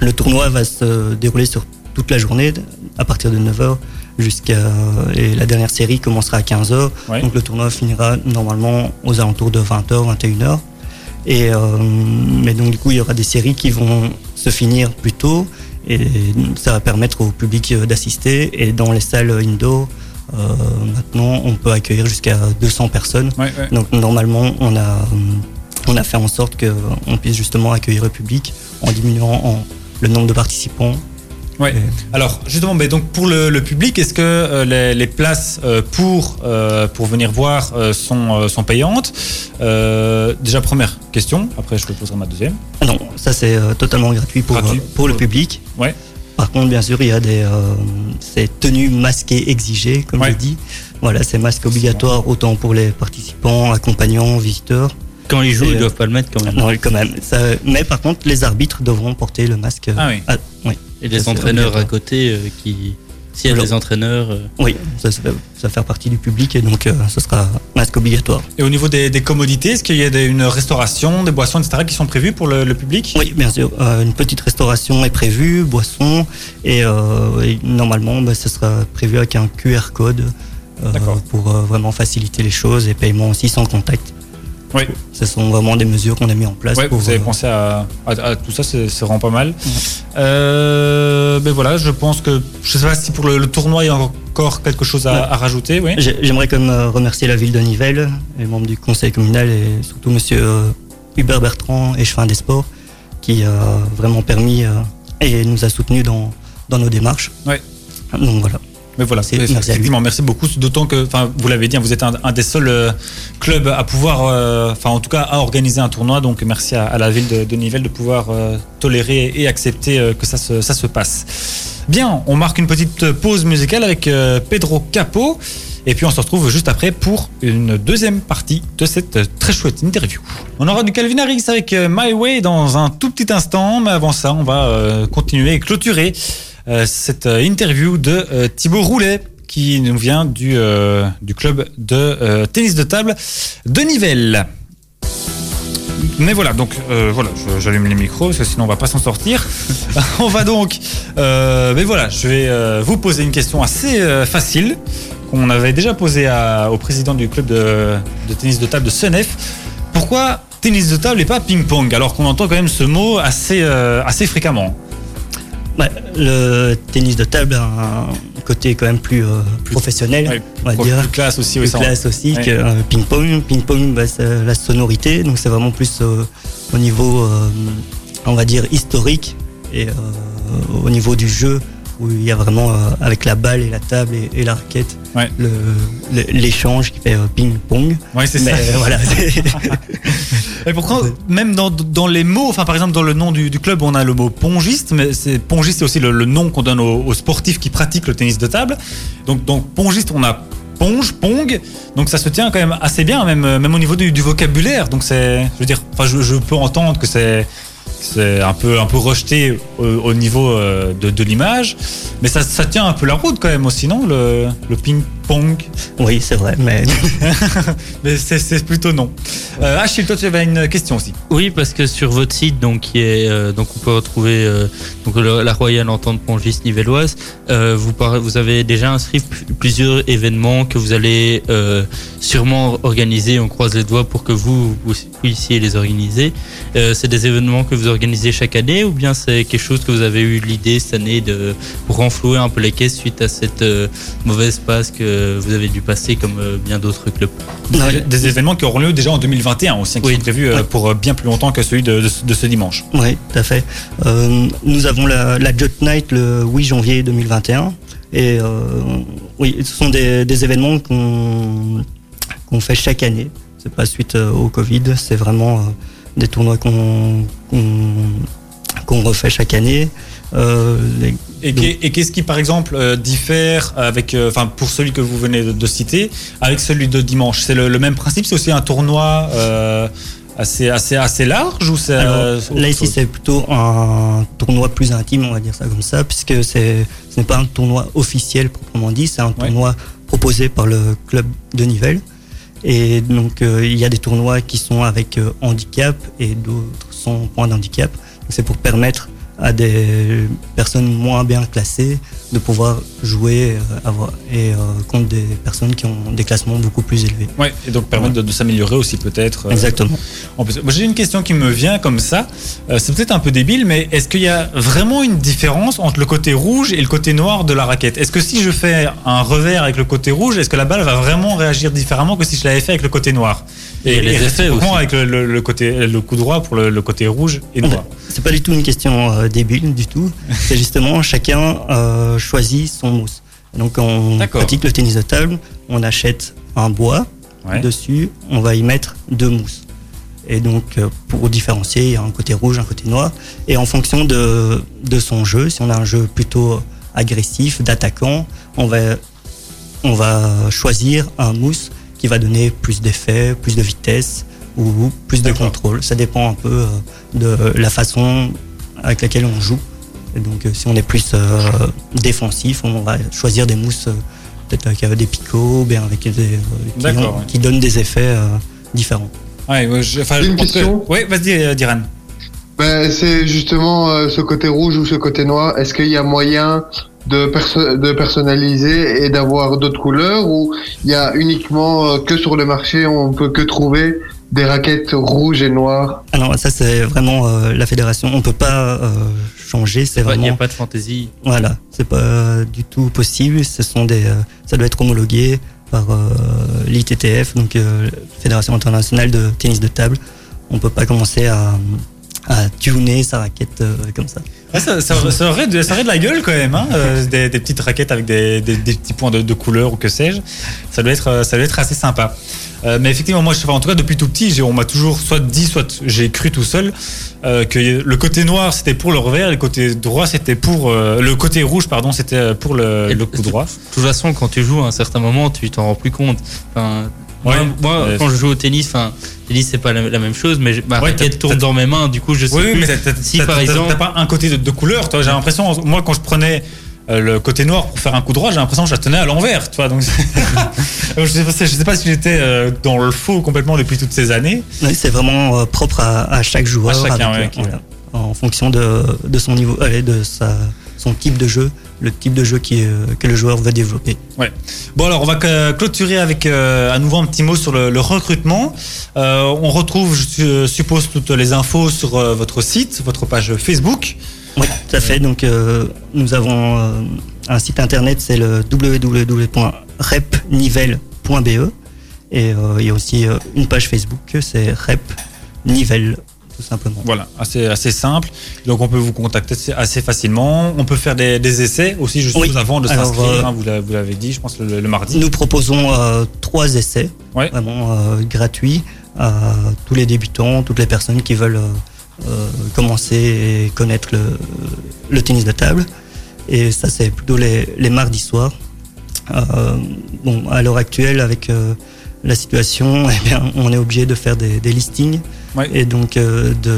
le tournoi va se dérouler sur toute la journée, à partir de 9h jusqu'à. Et la dernière série commencera à 15h. Ouais. Donc le tournoi finira normalement aux alentours de 20h, 21h. Et, euh, mais donc du coup, il y aura des séries qui vont se finir plus tôt. Et ça va permettre au public euh, d'assister. Et dans les salles indoor, euh, maintenant, on peut accueillir jusqu'à 200 personnes. Ouais, ouais. Donc normalement, on a, on a fait en sorte qu'on puisse justement accueillir le public en diminuant en- le nombre de participants. Ouais. Alors justement, donc pour le, le public, est-ce que euh, les, les places euh, pour pour venir voir sont sont payantes? Déjà première question. Après, je te poserai ma deuxième. Ah Non, ça c'est euh, totalement gratuit pour, Gratuit. euh, pour le public. Ouais. Par contre, bien sûr, il y a des euh, ces tenues masquées exigées, comme Ouais. je dis. Voilà, c'est masque obligatoire autant pour les participants, accompagnants, visiteurs. Quand ils jouent, ils euh, doivent pas le mettre quand même. Non, quand même. Ça, mais par contre, les arbitres devront porter le masque. Ah oui. oui. Et les entraîneurs à côté euh, qui. S'il y a Alors- des entraîneurs. euh, Oui, ça, ça, ça va faire partie du public et donc euh, ce sera masque obligatoire. Et au niveau des, des commodités, est-ce qu'il y a des- une restauration, des boissons, etc. qui sont prévues pour le, le public? Oui, bien sûr. Euh, une petite restauration est prévue, boisson, et, euh, et normalement, bah, ce sera prévu avec un QR code euh, pour euh, vraiment faciliter les choses et paiement aussi sans contact. Oui. Ce sont vraiment des mesures qu'on a mis en place. Ouais, pour, vous avez euh, pensé à, à- à tout ça, c'est vraiment pas mal. Euh, ben voilà, je pense que je sais pas si pour le, le tournoi il y a encore quelque chose à, Ouais. à rajouter. Oui. J'aimerais quand même euh, remercier la ville de Nivelles, les membres du conseil communal et surtout monsieur Hubert Bertrand, échevin des sports, qui a vraiment permis et nous a soutenus dans, dans nos démarches. Ouais. Donc voilà. Mais voilà, Merci- merci effectivement, merci beaucoup. D'autant que, enfin, vous l'avez dit, hein, vous êtes un, un des seuls euh, clubs à pouvoir, euh, enfin, en tout cas, à organiser un tournoi. Donc, merci à, à la ville de, de Nivelles de pouvoir euh, tolérer et accepter que ça se, ça se passe. Bien, on marque une petite pause musicale avec Pedro Capo. Et puis on se retrouve juste après pour une deuxième partie de cette très chouette interview. On aura du Calvin Harris avec My Way dans un tout petit instant, mais avant ça, on va continuer et clôturer cette euh, interview de euh, Thibaut Roulet qui nous vient du, euh, club de euh, tennis de table de Nivelles. Mais voilà, donc euh, voilà, j'allume les micros parce que sinon on va pas s'en sortir. on va donc, euh, mais voilà, je vais euh, vous poser une question assez euh, facile qu'on avait déjà posée au président du club de, de tennis de table de Senef. Pourquoi tennis de table et pas ping-pong alors qu'on entend quand même ce mot assez, euh, assez fréquemment? Ouais, le tennis de table a un côté quand même plus, euh, professionnel, Ouais, on va Plus dire. classe aussi, Plus classe aussi Ouais. que euh, ping-pong. Ping-pong, bah, c'est la sonorité, donc c'est vraiment plus euh, au niveau, on va dire, historique et au niveau du jeu où il y a vraiment, euh, avec la balle et la table et, et la raquette, Ouais. l'échange qui fait euh, ping-pong. Ouais, c'est ça. euh, voilà. Et pourquoi, même dans, dans les mots, enfin par exemple dans le nom du, du club, on a le mot pongiste, mais c'est pongiste, c'est aussi le, le nom qu'on donne aux, aux sportifs qui pratiquent le tennis de table. Donc, donc pongiste, on a ponge, pong, donc ça se tient quand même assez bien, même, même au niveau du, du vocabulaire. Donc c'est, je veux dire, enfin je, je peux entendre que c'est c'est un peu, un peu rejeté au, au niveau euh, de, l'image. Mais ça, tient un peu la route quand même aussi, non? Le, le ping-pong. Oui, c'est vrai, mais Mais c'est plutôt non. Euh, Achille, toi, tu avais une question aussi. Oui, parce que sur votre site, donc, qui est, euh, donc on peut retrouver euh, donc, le- la Royale Entente Pongiste Nivelloise. Euh, vous, vous avez déjà inscrit plusieurs événements que vous allez euh, sûrement organiser. On croise les doigts pour que vous, vous puissiez les organiser. Euh, c'est des événements que vous organisez chaque année ou bien c'est quelque chose que vous avez eu l'idée cette année de pour renflouer un peu les caisses suite à cette euh, mauvaise passe que vous avez dû passer comme euh, bien d'autres clubs. Des, événements qui auront lieu déjà en 2021 aussi, hein, qui Oui. sont prévus euh, Ouais. pour euh, bien plus longtemps que celui de, de ce- de ce dimanche. Oui, tout à fait. Euh, nous avons la, la Jot Night le 8 janvier 2021. Et euh, oui, ce sont des, des événements qu'on fait chaque année. C'est pas suite euh, au Covid, c'est vraiment euh, des tournois qu'on refait chaque année. Euh, les- Et, qu'est-ce qui, par exemple, euh, diffère avec, euh, enfin, pour celui que vous venez de, citer, avec celui de dimanche? C'est le, le même principe C'est aussi un tournoi euh, assez, assez, assez large ou c'est euh, là ici c'est plutôt un tournoi plus intime, on va dire ça comme ça, puisque c'est ce n'est pas un tournoi officiel proprement dit, c'est un tournoi proposé par le club de Nivelles. Et donc euh, il y a des tournois qui sont avec handicap et d'autres sans point d'handicap. C'est pour permettre à des personnes moins bien classées de pouvoir jouer euh, avoir, et euh, contre des personnes qui ont des classements beaucoup plus élevés. Ouais, et donc permettre de, de s'améliorer aussi peut-être. euh, Exactement. Moi, J'ai une question qui me vient comme ça. Euh, c'est peut-être un peu débile, mais est-ce qu'il y a vraiment une différence entre le côté rouge et le côté noir de la raquette? Est-ce que si je fais un revers avec le côté rouge, est-ce que la balle va vraiment réagir différemment que si je l'avais fait avec le côté noir? Et les effets réciproquement aussi. avec le, le- le côté, le coup droit pour le, le côté rouge et noir. C'est pas du tout une question euh, débile du tout. C'est justement chacun euh, choisit son mousse. Donc on pratique le tennis de table, on achète un bois, Ouais. dessus on va y mettre deux mousses. Et donc euh, pour différencier, il y a un côté rouge, un côté noir. Et en fonction de, de son jeu, si on a un jeu plutôt agressif, d'attaquant, on va, on va choisir un mousse qui va donner plus d'effet, plus de vitesse ou plus de contrôle. Ça dépend un peu euh, de la façon avec laquelle on joue. Et donc euh, si on est plus euh, défensif, on va choisir des mousses euh, peut-être avec euh, des picots, bien avec des, euh, qui, D'accord, ont- ouais. qui donnent des effets euh, différents. Ouais, ouais, je- enfin, J'ai une question. Ouais, vas-y, euh, Diran. Ben, c'est justement euh, ce côté rouge ou ce côté noir. Est-ce qu'il y a moyen de, perso- de personnaliser et d'avoir d'autres couleurs ou il y a uniquement euh, que sur le marché on peut que trouver des raquettes rouges et noires? Alors ça c'est vraiment euh, la fédération. On peut pas euh, changer. C'est Il n'y a pas de fantaisie. voilà. C'est pas du tout possible. Ce sont des. euh, ça doit être homologué par euh, l'ITTF, donc euh, Fédération internationale de tennis de table. On peut pas commencer à à tuner sa raquette comme ça. Ouais, ça, ça- ça aurait de, ça aurait de la gueule quand même, hein, euh, des, des petites raquettes avec des, des- des petits points de, de couleur ou que sais-je. Ça doit être, euh, ça doit être assez sympa. Euh, mais effectivement, moi, je, enfin, en tout cas, depuis tout petit, on m'a toujours soit dit, soit j'ai cru tout seul euh, que le côté noir c'était pour le revers, le côté droit c'était pour le côté rouge, pardon, c'était pour le, le coup droit. De toute façon, quand tu joues à un certain moment, tu t'en rends plus compte. Enfin, Ouais. moi, quand je joue au tennis, enfin, tennis c'est pas la, la même chose, mais je- ma Ouais, raquette tourne dans mes mains, du coup je sais Oui, plus mais si par exemple. t'as pas un côté de, de couleur, toi. J'ai l'impression, moi, quand je prenais euh, le côté noir pour faire un coup droit, j'ai l'impression que je la tenais à l'envers, tu vois. Donc, je sais pas, je sais pas si j'étais euh, dans le faux complètement depuis toutes ces années. Oui, c'est vraiment euh, propre à, à chaque joueur, À chacun, avec, ouais, euh, voilà, en fonction de, de son niveau, de sa, son type de jeu, le type de jeu qui, euh, que le joueur veut développer. Bon, alors, on va clôturer avec euh, à nouveau un petit mot sur le, le recrutement. Euh, on retrouve, je su- suppose, toutes les infos sur euh, votre site, votre page Facebook. Oui, tout à fait. Donc, euh, nous avons euh, un site internet, c'est le www.repnivelle.be. Et euh, il y a aussi euh, une page Facebook, c'est Rep Nivelle, tout simplement. Voilà, assez, assez simple. Donc, on peut vous contacter assez- facilement. On peut faire des, des essais aussi, Oui. avant de s'inscrire. euh, hein, vous l'a- vous l'avez dit, je pense, le, le mardi. Nous proposons euh, trois essais, Ouais. vraiment euh, gratuits, à tous les débutants, toutes les personnes qui veulent commencer et connaître le, le tennis de table. Et ça, c'est plutôt les, les mardis soirs. Bon, à l'heure actuelle, avec la situation, eh bien, on est obligé de faire des, des listings. Et donc euh, de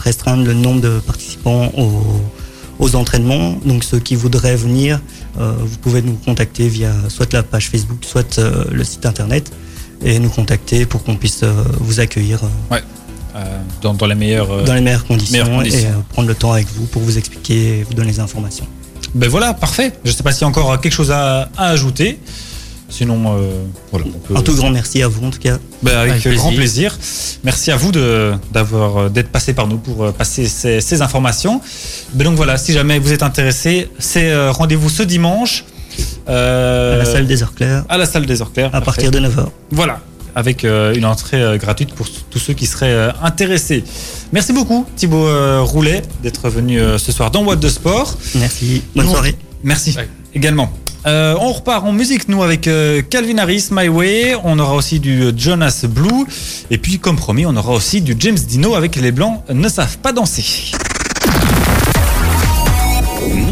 restreindre le nombre de participants aux, aux entraînements. Donc ceux qui voudraient venir, euh, vous pouvez nous contacter via soit la page Facebook, soit euh, le site internet et nous contacter pour qu'on puisse vous accueillir Ouais. Dans, dans les meilleures. dans les meilleures conditions, meilleures conditions. et prendre le temps avec vous pour vous expliquer et vous donner les informations. Ben voilà, parfait. Je sais pas s'il y a encore quelque chose à, à ajouter. Sinon, euh, voilà. on peut- Un tout grand merci à vous en tout cas. Ben, avec Avec grand plaisir. Merci à vous d'avoir euh, d'être passé par nous pour euh, passer ces, ces informations. Ben donc voilà, si jamais vous êtes intéressé, c'est euh, rendez-vous ce dimanche euh, À la salle des heures claires, à la salle des heures claires. à partir de 9h. Voilà, avec euh, une entrée euh, gratuite pour tous ceux qui seraient euh, intéressés. Merci beaucoup Thibaut euh, Roulet d'être venu euh, ce soir dans Boîte de Sport. Merci, bonne soirée. Merci Ouais. également. Euh, on repart en musique, nous, avec euh, Calvin Harris, My Way. On aura aussi du euh, Jonas Blue. Et puis, comme promis, on aura aussi du James Dino avec Les Blancs ne savent pas danser.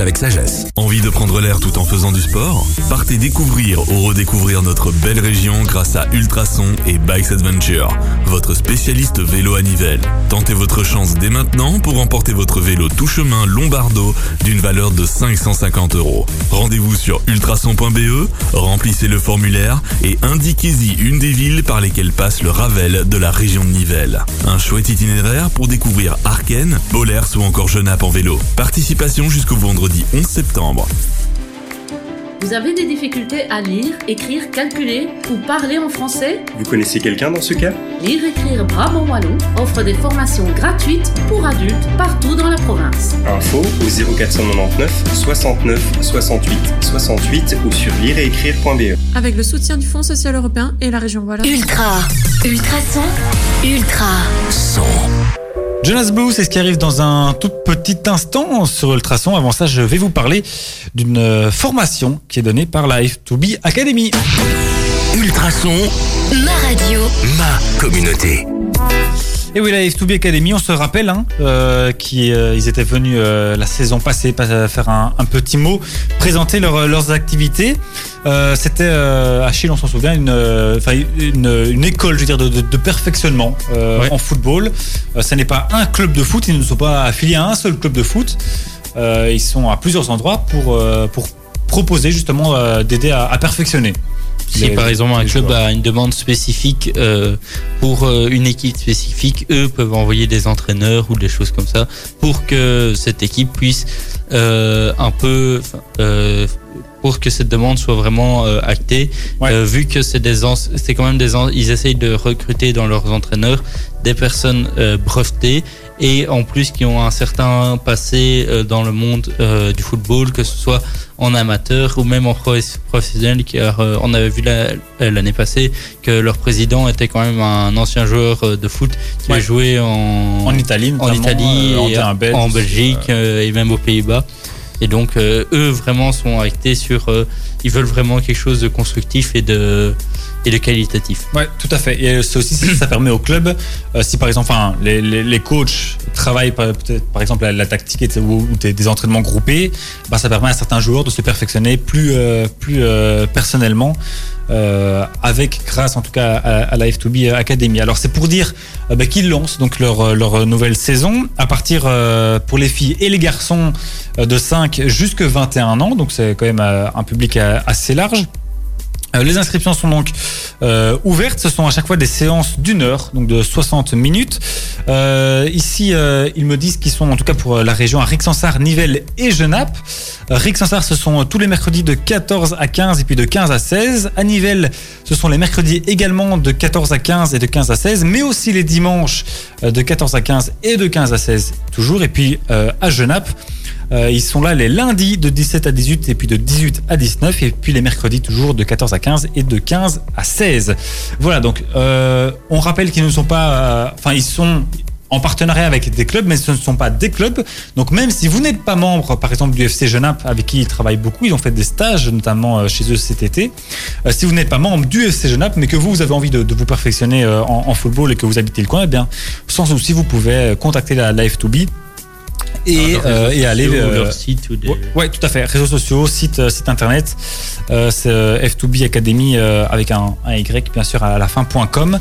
avec sagesse. Envie de prendre l'air tout en faisant du sport? Partez découvrir ou redécouvrir notre belle région grâce à Ultrason et Bikes Adventure, votre spécialiste vélo à Nivelles. Tentez votre chance dès maintenant pour remporter votre vélo tout chemin Lombardo d'une valeur de 550 euros. Rendez-vous sur ultrason.be, remplissez le formulaire et indiquez-y une des villes par lesquelles passe le Ravel de la région de Nivelles. Un chouette itinéraire pour découvrir Arken, Bollers ou encore Genappe en vélo. Participation jusqu'au vendredi 11 septembre. Vous avez des difficultés à lire, écrire, calculer ou parler en français? Vous connaissez quelqu'un dans ce cas? Lire Écrire Brabant Wallon offre des formations gratuites pour adultes partout dans la province. Info au 0499 69 68 68 ou sur lireetécrire.be. Avec le soutien du Fonds social européen et la région Wallonne. Ultra. Ultrason. Ultra. Son. Jonas Blue, c'est ce qui arrive dans un tout petit instant sur Ultrason. Avant ça, je vais vous parler d'une euh, formation qui est donnée par la F2B Academy. Ultrason, Ma radio. ma communauté. Et oui, la F2B Academy, on se rappelle hein, euh, qu'ils étaient venus euh, la saison passée pas- faire un, un petit mot, présenter leur- leurs activités. Euh, C'était euh, Achille, on s'en souvient, une, euh, enfin, une, une école, je veux dire, de, de- de perfectionnement euh, Ouais. en football. Euh, ce n'est pas un club de foot, ils ne sont pas affiliés à un seul club de foot. Euh, ils sont à plusieurs endroits pour, euh, pour proposer justement euh, d'aider à, à perfectionner. Si par exemple un club a une demande spécifique euh, pour euh, une équipe spécifique, eux peuvent envoyer des entraîneurs ou des choses comme ça pour que cette équipe puisse euh, un peu euh, pour que cette demande soit vraiment euh, actée. Ouais. Euh, vu que c'est des ans- c'est quand même des ans- ils essayent de recruter dans leurs entraîneurs des personnes euh, brevetées et en plus qui ont un certain passé dans le monde du football, que ce soit en amateur ou même en profes- professionnel. Car on avait vu la- l'année passée que leur président était quand même un ancien joueur de foot qui Ouais. a joué en, En Italie, en Italie, en et Belgique et même aux Pays-Bas. Et donc euh, eux vraiment sont actés sur, euh, ils veulent vraiment quelque chose de constructif et de et de qualitatif. Ouais, tout à fait. Et c'est aussi ça permet au club, euh, si par exemple, enfin, les, les, coachs travaillent par, peut-être, par exemple la, la tactique ou, des, des entraînements groupés, bah, ça permet à certains joueurs de se perfectionner plus euh, plus euh, personnellement. Euh, avec grâce en tout cas à, à la F2B Academy. Alors c'est pour dire euh, bah, qu'ils lancent donc leur, leur nouvelle saison à partir euh, pour les filles et les garçons euh, de 5 jusqu'à 21 ans, donc c'est quand même euh, un public euh, assez large. Euh, Les inscriptions sont donc euh, ouvertes. Ce sont à chaque fois des séances d'une heure, donc de 60 minutes. Euh, ici, ils me disent qu'ils sont en tout cas pour la région à Rixensart, Nivelles et Genappe. Rixensart, ce sont tous les mercredis de 14 à 15 et puis de 15 à 16. À Nivelles, ce sont les mercredis également de 14 à 15 et de 15 à 16, mais aussi les dimanches de 14 à 15 et de 15 à 16 toujours. Et puis à Genappe, euh, ils sont là les lundis de 17 à 18 et puis de 18 à 19 et puis les mercredis toujours de 14 à 15 et de 15 à 16. Voilà donc euh, on rappelle qu'ils ne sont pas, euh, enfin ils sont en partenariat avec des clubs, mais ce ne sont pas des clubs. Donc même si vous n'êtes pas membre, par exemple, du FC Genappe, avec qui ils travaillent beaucoup, ils ont fait des stages, notamment chez eux cet été. Si vous n'êtes pas membre du FC Genappe, mais que vous, avez envie de, vous perfectionner en, football et que vous habitez le coin, eh bien, sans souci, vous pouvez contacter la, la F2B et, leurs euh, et aller euh, leur site ou des- ouais, ouais, tout à fait. Réseaux sociaux site euh, site internet euh, c'est euh, F2B Academy euh, avec un, un Y bien sûr à la fin.com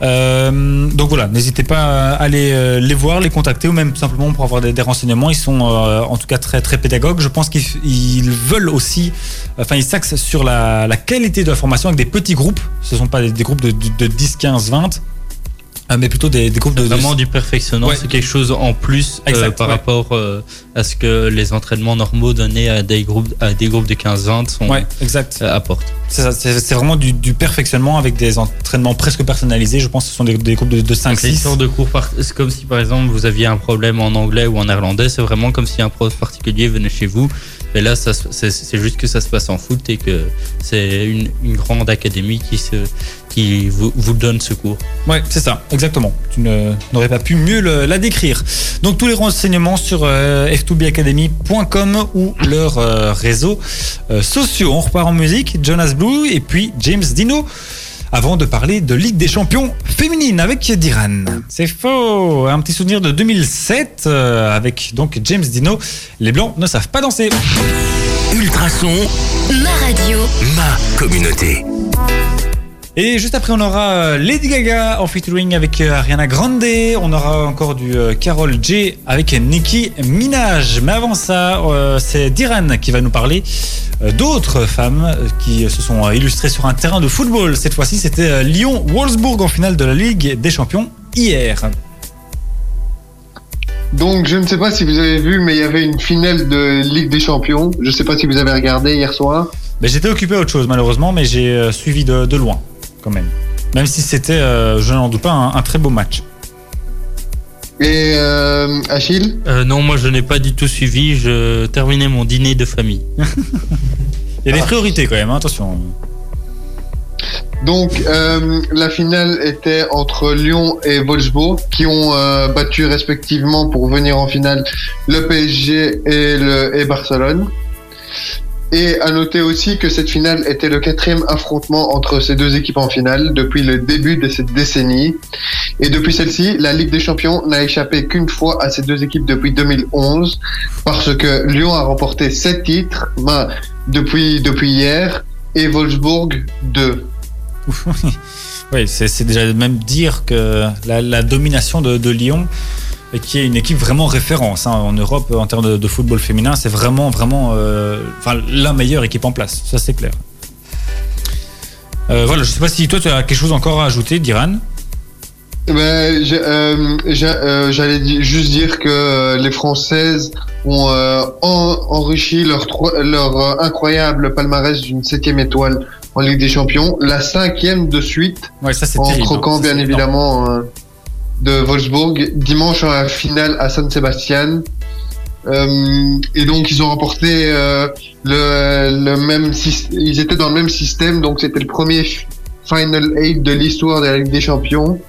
donc voilà n'hésitez pas à aller les voir les contacter ou même simplement pour avoir des, des renseignements. Ils sont en tout cas très très pédagogues. Je pense qu'ils ils veulent aussi enfin ils s'axent sur la, la qualité de la formation avec des petits groupes. Ce sont pas des, des groupes de, de, de 10 15 20 euh, mais plutôt des, des groupes de, Vraiment du perfectionnant, Ouais. c'est quelque chose en plus euh, par ouais. rapport euh, à ce que les entraînements normaux donnés à des groupes, à des groupes de 15-20 sont Ouais, exact. euh, apportent. C'est vraiment du, du perfectionnement avec des entraînements presque personnalisés. Je pense que ce sont des, des groupes de, de 5 C'est une 6 sorte de cours par- C'est comme si par exemple vous aviez un problème en anglais ou en néerlandais, c'est vraiment comme si un prof particulier venait chez vous. Et là, c'est juste que ça se passe en foot et que c'est une, grande académie qui, vous, donne ce cours. Ouais, c'est ça, exactement. Tu n'aurais pas pu mieux la décrire. Donc tous les renseignements sur euh, f2bacademy.com ou leurs euh, réseaux euh, sociaux. On repart en musique, Jonas Blue et puis James Dino. Avant de parler de Ligue des champions féminine avec Diran. C'est faux. Un petit souvenir de 2007 euh, avec donc James Dino. Les blancs ne savent pas danser. Ultrason, Ma radio. ma communauté. Et juste après, on aura euh, Lady Gaga en featuring avec euh, Ariana Grande. On aura encore du euh, Carol J avec Nicki Minaj. Mais avant ça, c'est Diran qui va nous parler d'autres femmes qui se sont illustrées sur un terrain de football. Cette fois-ci, c'était Lyon-Wolfsburg en finale de la Ligue des Champions hier. Donc, je ne sais pas si vous avez vu, mais il y avait une finale de Ligue des Champions. Je ne sais pas si vous avez regardé hier soir. J'étais occupé à autre chose malheureusement, mais j'ai suivi de, de loin quand même. Même si c'était, euh, je n'en doute pas, un, un très beau match. Et euh, Achille? Euh, non, moi je n'ai pas du tout suivi, je terminais mon dîner de famille. Il y a des priorités quand même, hein, attention. Donc, euh, la finale était entre Lyon et Wolfsburg, qui ont euh, battu respectivement pour venir en finale le PSG et, le, et Barcelone. Et à noter aussi que cette finale était le quatrième affrontement entre ces deux équipes en finale depuis le début de cette décennie. Et depuis celle-ci, la Ligue des Champions n'a échappé qu'une fois à ces deux équipes depuis 2011, parce que Lyon a remporté sept titres ben, depuis, depuis hier et Wolfsburg deux. Oui, c'est déjà même dire que la, domination de Lyon, et qui est une équipe vraiment référence hein, en Europe en termes de, de football féminin, c'est vraiment, vraiment euh, enfin, la meilleure équipe en place, ça c'est clair. Euh, voilà, je sais pas si toi tu as quelque chose encore à ajouter, Diran. Ben, j'ai- euh, J'allais juste dire que les Françaises ont en- enrichi leur, incroyable palmarès d'une septième étoile en Ligue des Champions, la cinquième de suite, Ouais, ça en terrible. Ça, bien évidemment euh, de Wolfsburg dimanche en la finale à San Sebastian. Euh, et donc ils ont remporté euh, le, le même ils étaient dans le même système donc c'était le premier Final 8 de l'histoire de la Ligue des Champions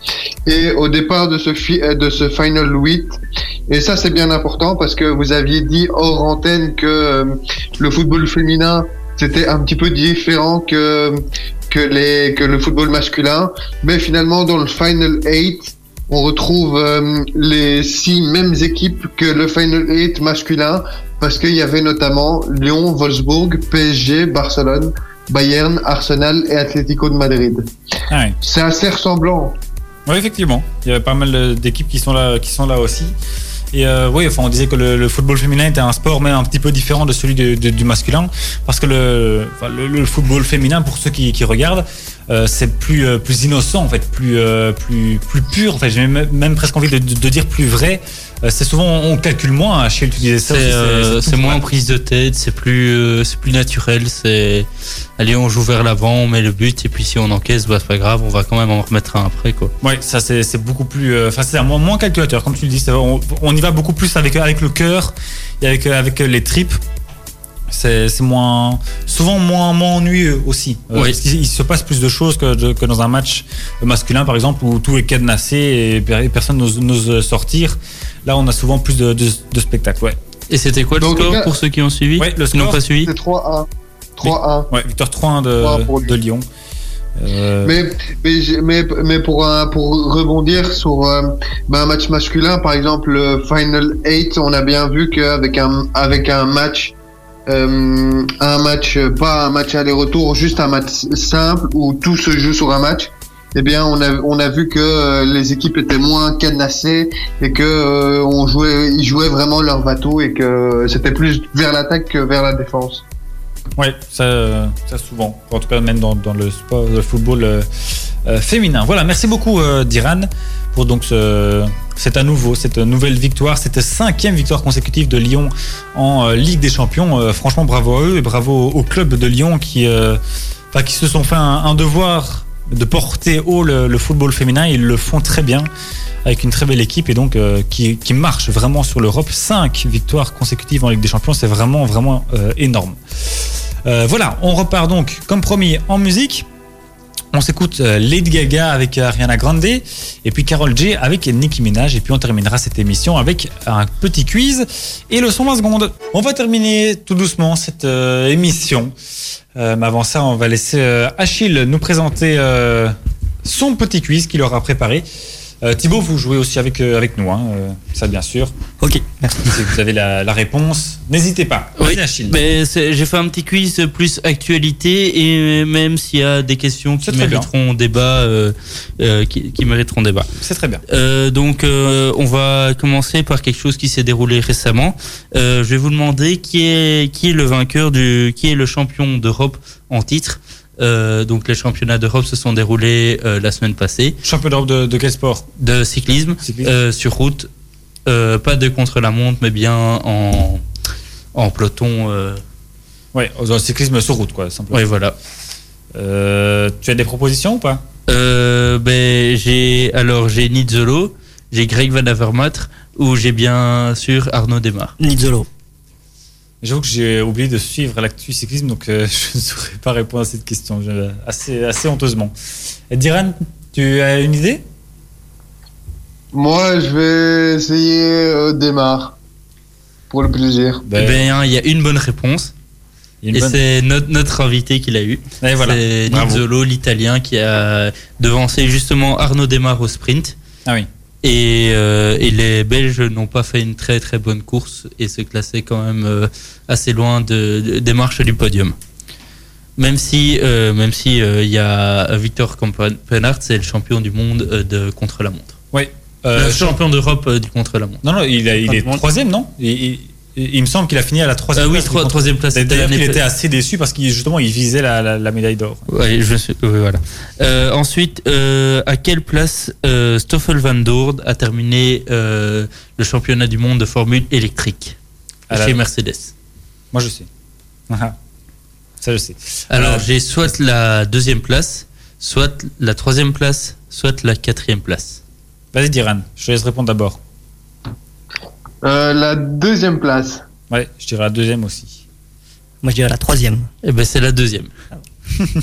et au départ de ce euh, de ce Final 8 et ça c'est bien important parce que vous aviez dit hors antenne que euh, le football féminin c'était un petit peu différent que que les que le football masculin mais finalement dans le Final 8 on retrouve euh, les six mêmes équipes que le Final 8 masculin parce qu'il y avait notamment Lyon, Wolfsburg, PSG, Barcelone, Bayern, Arsenal et Atlético de Madrid. Ah. C'est assez ressemblant. Oui, effectivement. Il y a pas mal d'équipes qui sont là, qui sont là aussi. Et euh, oui, enfin, on disait que le, le football féminin était un sport même un petit peu différent de celui de- de- du masculin, parce que le, enfin, le, le football féminin, pour ceux qui, qui regardent, euh, c'est plus euh, plus innocent en fait, plus euh, plus plus pur. En fait, j'ai même, même presque envie de, dire plus vrai. C'est souvent on calcule moins. Tu ça. C'est moins en prise de tête, c'est plus, c'est plus naturel. C'est allez, on joue vers l'avant, on met le but et puis si on encaisse, bah, c'est pas grave, on va quand même en remettre un après quoi. Ouais, ça c'est beaucoup plus. Enfin, c'est moins, moins calculateur, comme tu le dis. On, on y va beaucoup plus avec avec le cœur et avec avec les tripes. C'est c'est moins souvent moins moins ennuyeux aussi. Euh, Oui. Parce qu'il il se passe plus de choses que, de- que dans un match masculin, par exemple, où tout est cadenassé et per- personne n'ose sortir. Là, on a souvent plus de, de, de spectacles. Ouais. Et c'était quoi le Donc, score pour ceux qui ont suivi Ouais, le score, pas suivi C'est 3-1. 3-1. Ouais, victoire 3-1 de, 3-1 pour de Lyon. Euh, Mais, mais, mais, mais pour, pour rebondir sur euh, ben, un match masculin, par exemple, le Final 8, on a bien vu qu'avec un, avec un match, euh, un match, euh, pas un match aller-retour, juste un match simple où tout se joue sur un match, eh bien, on a, on a vu que euh, les équipes étaient moins cadenassées et que on jouait, ils jouaient vraiment leur bateau et que c'était plus vers l'attaque que vers la défense. Ouais, ça, ça souvent. En tout cas, même dans, le sport, le football euh, euh, féminin. Voilà, merci beaucoup euh, Diran pour donc ce, c'est à nouveau cette nouvelle victoire, cette cinquième victoire consécutive de Lyon en Ligue des Champions. Franchement, bravo à eux et bravo au, club de Lyon qui, qui se sont fait un devoir de porter haut le, football féminin. Ils le font très bien avec une très belle équipe et donc euh, qui, qui marche vraiment sur l'Europe. Cinq victoires consécutives en Ligue des Champions, c'est vraiment vraiment euh, énorme. Euh, voilà, on repart donc comme promis en musique. On s'écoute euh, Lady Gaga avec Ariana Grande et puis Carol J avec Nicki Minaj et puis on terminera cette émission avec un petit quiz et le son 20 secondes. On va terminer tout doucement cette euh, émission. Euh, mais avant ça, on va laisser euh, Achille nous présenter euh, son petit quiz qu'il aura préparé. Euh, Thibaut, vous jouez aussi avec, euh, avec nous, hein, euh, ça bien sûr. Ok, merci. Si vous avez la, la réponse, n'hésitez pas. Oui, j'ai fait un petit quiz plus actualité et même s'il y a des questions qui bien. mériteront débat, qui, qui mériteront débat. C'est très bien. Euh, donc, on va commencer par quelque chose qui s'est déroulé récemment. Je vais vous demander qui est qui est le vainqueur du, qui est le champion d'Europe en titre. Euh, donc, les championnats d'Europe se sont déroulés euh, la semaine passée. Champion d'Europe de, de quel sport? De cyclisme, Cyclisme. euh, sur route, euh, pas de contre la montre, mais bien en en peloton. Euh, Ouais, dans le cyclisme sur route, quoi, simplement. ouais, voilà. Euh, tu as des propositions ou pas? Euh, ben, j'ai alors j'ai Nizzolo, j'ai Greg Van Avermaet ou j'ai bien sûr Arnaud Desmar. Nizzolo. J'avoue que j'ai oublié de suivre l'actu cyclisme, donc euh, je ne saurais pas répondre à cette question, je- assez, assez honteusement. Et Diran, tu as une idée? Moi, je vais essayer euh, Démarre. Pour le plaisir. Ben, Eh il y a une bonne réponse. une Et bonne- c'est notre, notre invité qui l'a eu. Et voilà. C'est. Nizzolo, l'italien, qui a devancé justement Arnaud Desmar au sprint. Ah oui. Et, euh, et les Belges n'ont pas fait une très très bonne course et se classaient quand même euh, assez loin de, de- des marches du podium. Même si, euh, même si il y a Victor Campenart, c'est le champion du monde de contre la montre. Oui. Le champion d'Europe du contre la montre. Non, non, il, a- il est troisième, non? Il, il- il me semble qu'il a fini à la troisième Euh, oui, place. trois- troisième place. D'ailleurs, il était assez déçu parce qu'il justement il visait la, la- la médaille d'or. Ouais, je suis, oui, voilà. Euh, ensuite, euh, à quelle place euh, Stoffel Van Doorn a terminé le championnat du monde de formule électrique À la- chez Mercedes? Moi, je sais. Ah, Ça, je sais. Alors, j'ai soit la deuxième place, soit la troisième place, soit la quatrième place. Vas-y, Diran, je te laisse répondre d'abord. Euh, la deuxième place. Ouais, je dirais la deuxième aussi. Moi, je dirais la troisième. Eh ben, c'est la deuxième.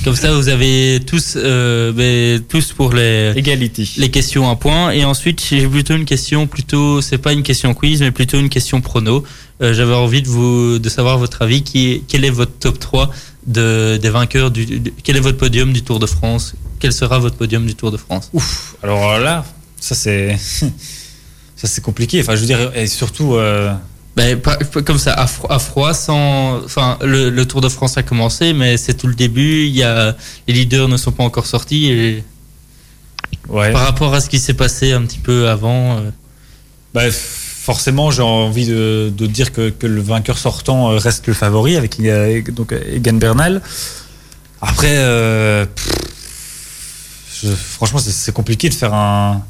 Comme ça, vous avez tous, euh, ben, tous pour les, Égalité. les questions un point. Et ensuite, j'ai plutôt une question, plutôt, c'est pas une question quiz, mais plutôt une question prono. Euh, J'avais envie de vous, de savoir votre avis. Qui est, quel est votre top 3 de, des vainqueurs du, de- quel est votre podium du Tour de France? Quel sera votre podium du Tour de France? Ouf. Alors là, ça c'est. Ça c'est compliqué. Enfin, je veux dire, et surtout. euh, Ben, comme ça, à froid, à froid, sans. Enfin, le, le Tour de France a commencé, mais c'est tout le début. Il y a, les leaders ne sont pas encore sortis. Et Ouais. par rapport à ce qui s'est passé un petit peu avant, euh, f- forcément, j'ai envie de, de dire que, que le vainqueur sortant euh, reste le favori avec donc Egan Bernal. Après, euh, pff, je- franchement, c'est compliqué de faire un,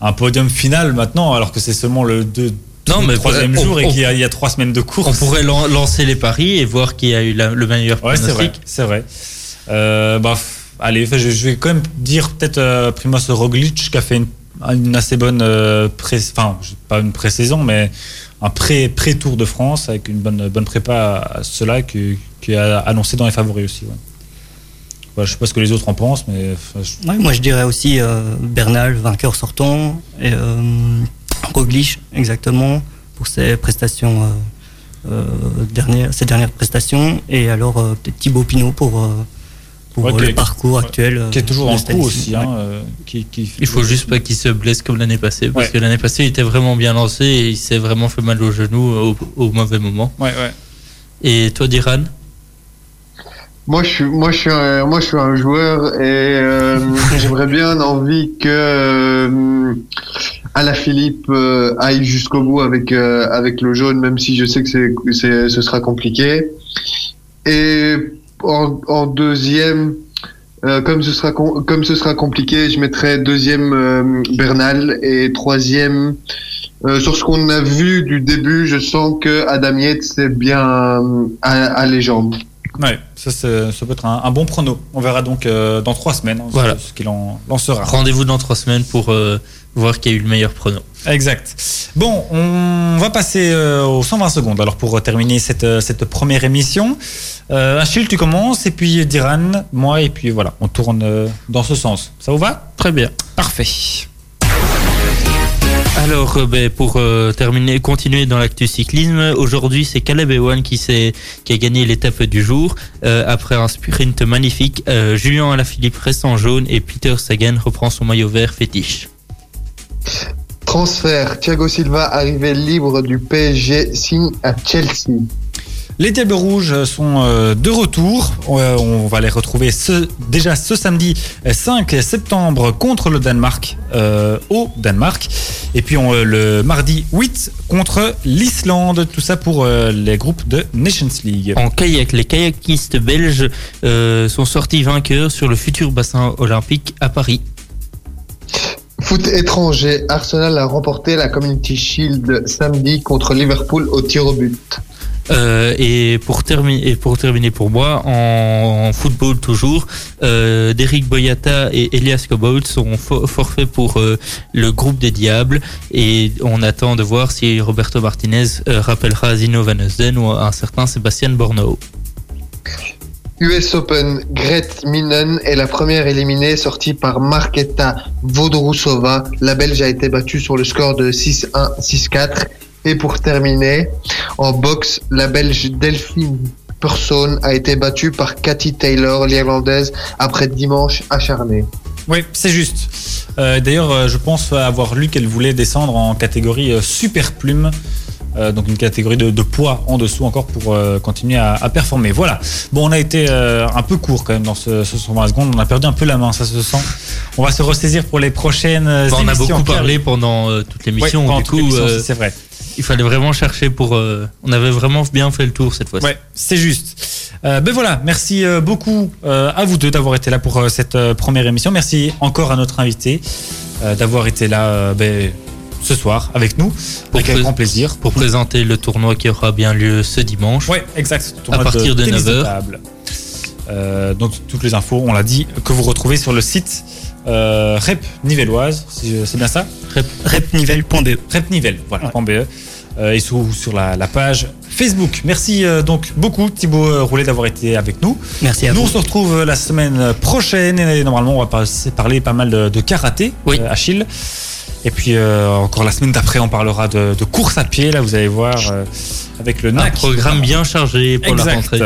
un podium final maintenant, alors que c'est seulement le deux, Non, le mais troisième on- jour et qu'il y, a- il y a trois semaines de course. On pourrait lan- lancer les paris et voir qui a eu la- le meilleur Ouais, c'est vrai. pronostic. C'est vrai. Euh, bah, allez, je, je vais quand même dire peut-être euh, Primoz Roglic qui a fait une, une assez bonne euh, pré, enfin pas une pré-saison, mais un pré pré Tour de France avec une bonne bonne prépa à cela qui, qui a annoncé dans les favoris aussi. Ouais. Voilà, je sais pas ce que les autres en pensent, mais enfin, je- Ouais, moi, je dirais aussi euh, Bernal, vainqueur sortant, et euh, Roglic, exactement, pour ses prestations, euh, euh, dernières, ses dernières prestations, et alors euh, peut-être Thibaut Pinot pour, euh, pour Ouais, qui le parcours actuel. qui est toujours en coup aussi. Hein, Ouais. qui, qui- Il faut juste pas qu'il se blesse comme l'année passée, parce Ouais. que l'année passée, il était vraiment bien lancé et il s'est vraiment fait mal au genou au, au mauvais moment. Ouais, ouais. Et toi, Diran? Moi, je suis, moi, je suis un, moi, je suis un joueur et euh, j'aimerais bien envie que euh, Alaphilippe euh, aille jusqu'au bout avec euh, avec le jaune, même si je sais que c'est, c'est, ce sera compliqué. Et en, en deuxième, euh, comme ce sera com- comme ce sera compliqué, je mettrai deuxième euh, Bernal et troisième. euh, sur ce qu'on a vu du début, je sens que Adam Yates c'est bien à, à les jambes. Ouais, ça, ça peut être un, un bon prono. On verra donc euh, dans trois semaines hein, Voilà. ce, ce qu'il en lancera. Rendez-vous dans trois semaines pour euh, voir qui a eu le meilleur prono. Exact. Bon, on va passer euh, aux 120 secondes alors pour terminer cette, euh, cette première émission. Euh, Achille, tu commences et puis Diran, moi et puis voilà, on tourne euh, dans ce sens. Ça vous va? Très bien. Parfait. Alors, euh, ben, pour euh, terminer, continuer dans l'actu cyclisme, aujourd'hui c'est Caleb Ewan qui, qui a gagné l'étape du jour euh, après un sprint magnifique. Julien Alaphilippe reste en jaune et Peter Sagan reprend son maillot vert fétiche. Transfert. Thiago Silva, arrivé libre du PSG, signe à Chelsea. Les Diables Rouges sont euh, de retour. Euh, on va les retrouver ce, déjà ce samedi euh, 5 septembre contre le Danemark euh, au Danemark. Et puis on, euh, le mardi 8 contre l'Islande. Tout ça pour euh, les groupes de Nations League. En kayak, les kayakistes belges euh, sont sortis vainqueurs sur le futur bassin olympique à Paris. Foot étranger. Arsenal a remporté la Community Shield samedi contre Liverpool au tir au but. Euh, et pour terminer, pour moi, en, football toujours, euh, Derek Boyata et Elias Cobold sont fo- forfaits pour euh, le groupe des Diables et on attend de voir si Roberto Martinez euh, rappellera Zino Van Heusden ou un certain Sébastien Borneau. US Open, Gret Minen est la première éliminée sortie par Marketa Vodrousova. La Belge a été battue sur le score de 6-1, 6-4. Et pour terminer, en boxe, la Belge Delphine Person a été battue par Cathy Taylor, l'Irlandaise, après dimanche acharné. Oui, c'est juste. Euh, D'ailleurs, euh, je pense avoir lu qu'elle voulait descendre en catégorie euh, super plume. Euh, donc une catégorie de, de poids en dessous encore pour euh, continuer à, à performer. Voilà. Bon, on a été euh, un peu court quand même dans ce, ce 120 secondes. On a perdu un peu la main, ça se sent. On va se ressaisir pour les prochaines Bon, on a beaucoup parlé pendant euh, toute l'émission. Ouais, du coup, euh, c'est vrai. Il fallait vraiment chercher pour. euh, on avait vraiment bien fait le tour cette fois-ci. Ouais, c'est juste. Euh, ben voilà, merci euh, beaucoup à vous deux d'avoir été là pour cette première émission. Merci encore à notre invité d'avoir été là ben, ce soir avec nous. avec un pré- grand plaisir. Pour présenter le tournoi qui aura bien lieu ce dimanche. Ouais, exact. À Tournoi partir de tennis 9h. table. Euh, donc toutes les infos, on l'a dit, que vous retrouvez sur le site euh, Rep Nivelloise, je- c'est bien ça Rep. Repnivel.be. Repnivel, voilà, .be. Euh, et sur, sur la, la page Facebook. Merci euh, donc beaucoup Thibaut euh, Roulet d'avoir été avec nous. Merci à nous, vous. on se retrouve euh, la semaine prochaine et normalement on va parler pas mal de, de karaté, Oui. euh, Achille. Et puis euh, encore la semaine d'après, on parlera de, de course à pied. Là, vous allez voir euh, avec le Un NAC. programme bien chargé pour la rentrée.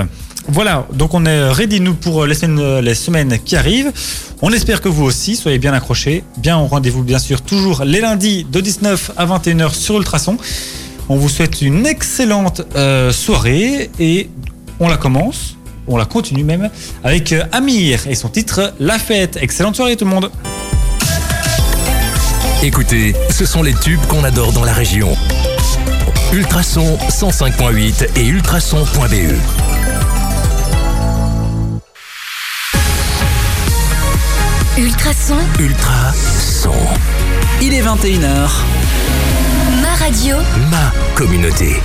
Voilà, donc on est ready nous pour les semaines, les semaines qui arrivent. On espère que vous aussi soyez bien accrochés. Bien au rendez-vous bien sûr toujours les lundis de 19 à 21h sur Ultrason. On vous souhaite une excellente euh, soirée et on la commence, on la continue même avec euh, Amir et son titre La fête. Excellente soirée tout le monde. Écoutez, ce sont les tubes qu'on adore dans la région. Ultrason 105.8 et ultrason.be. Ultrason, Ultrason. Il est 21h. ma radio, Ma communauté.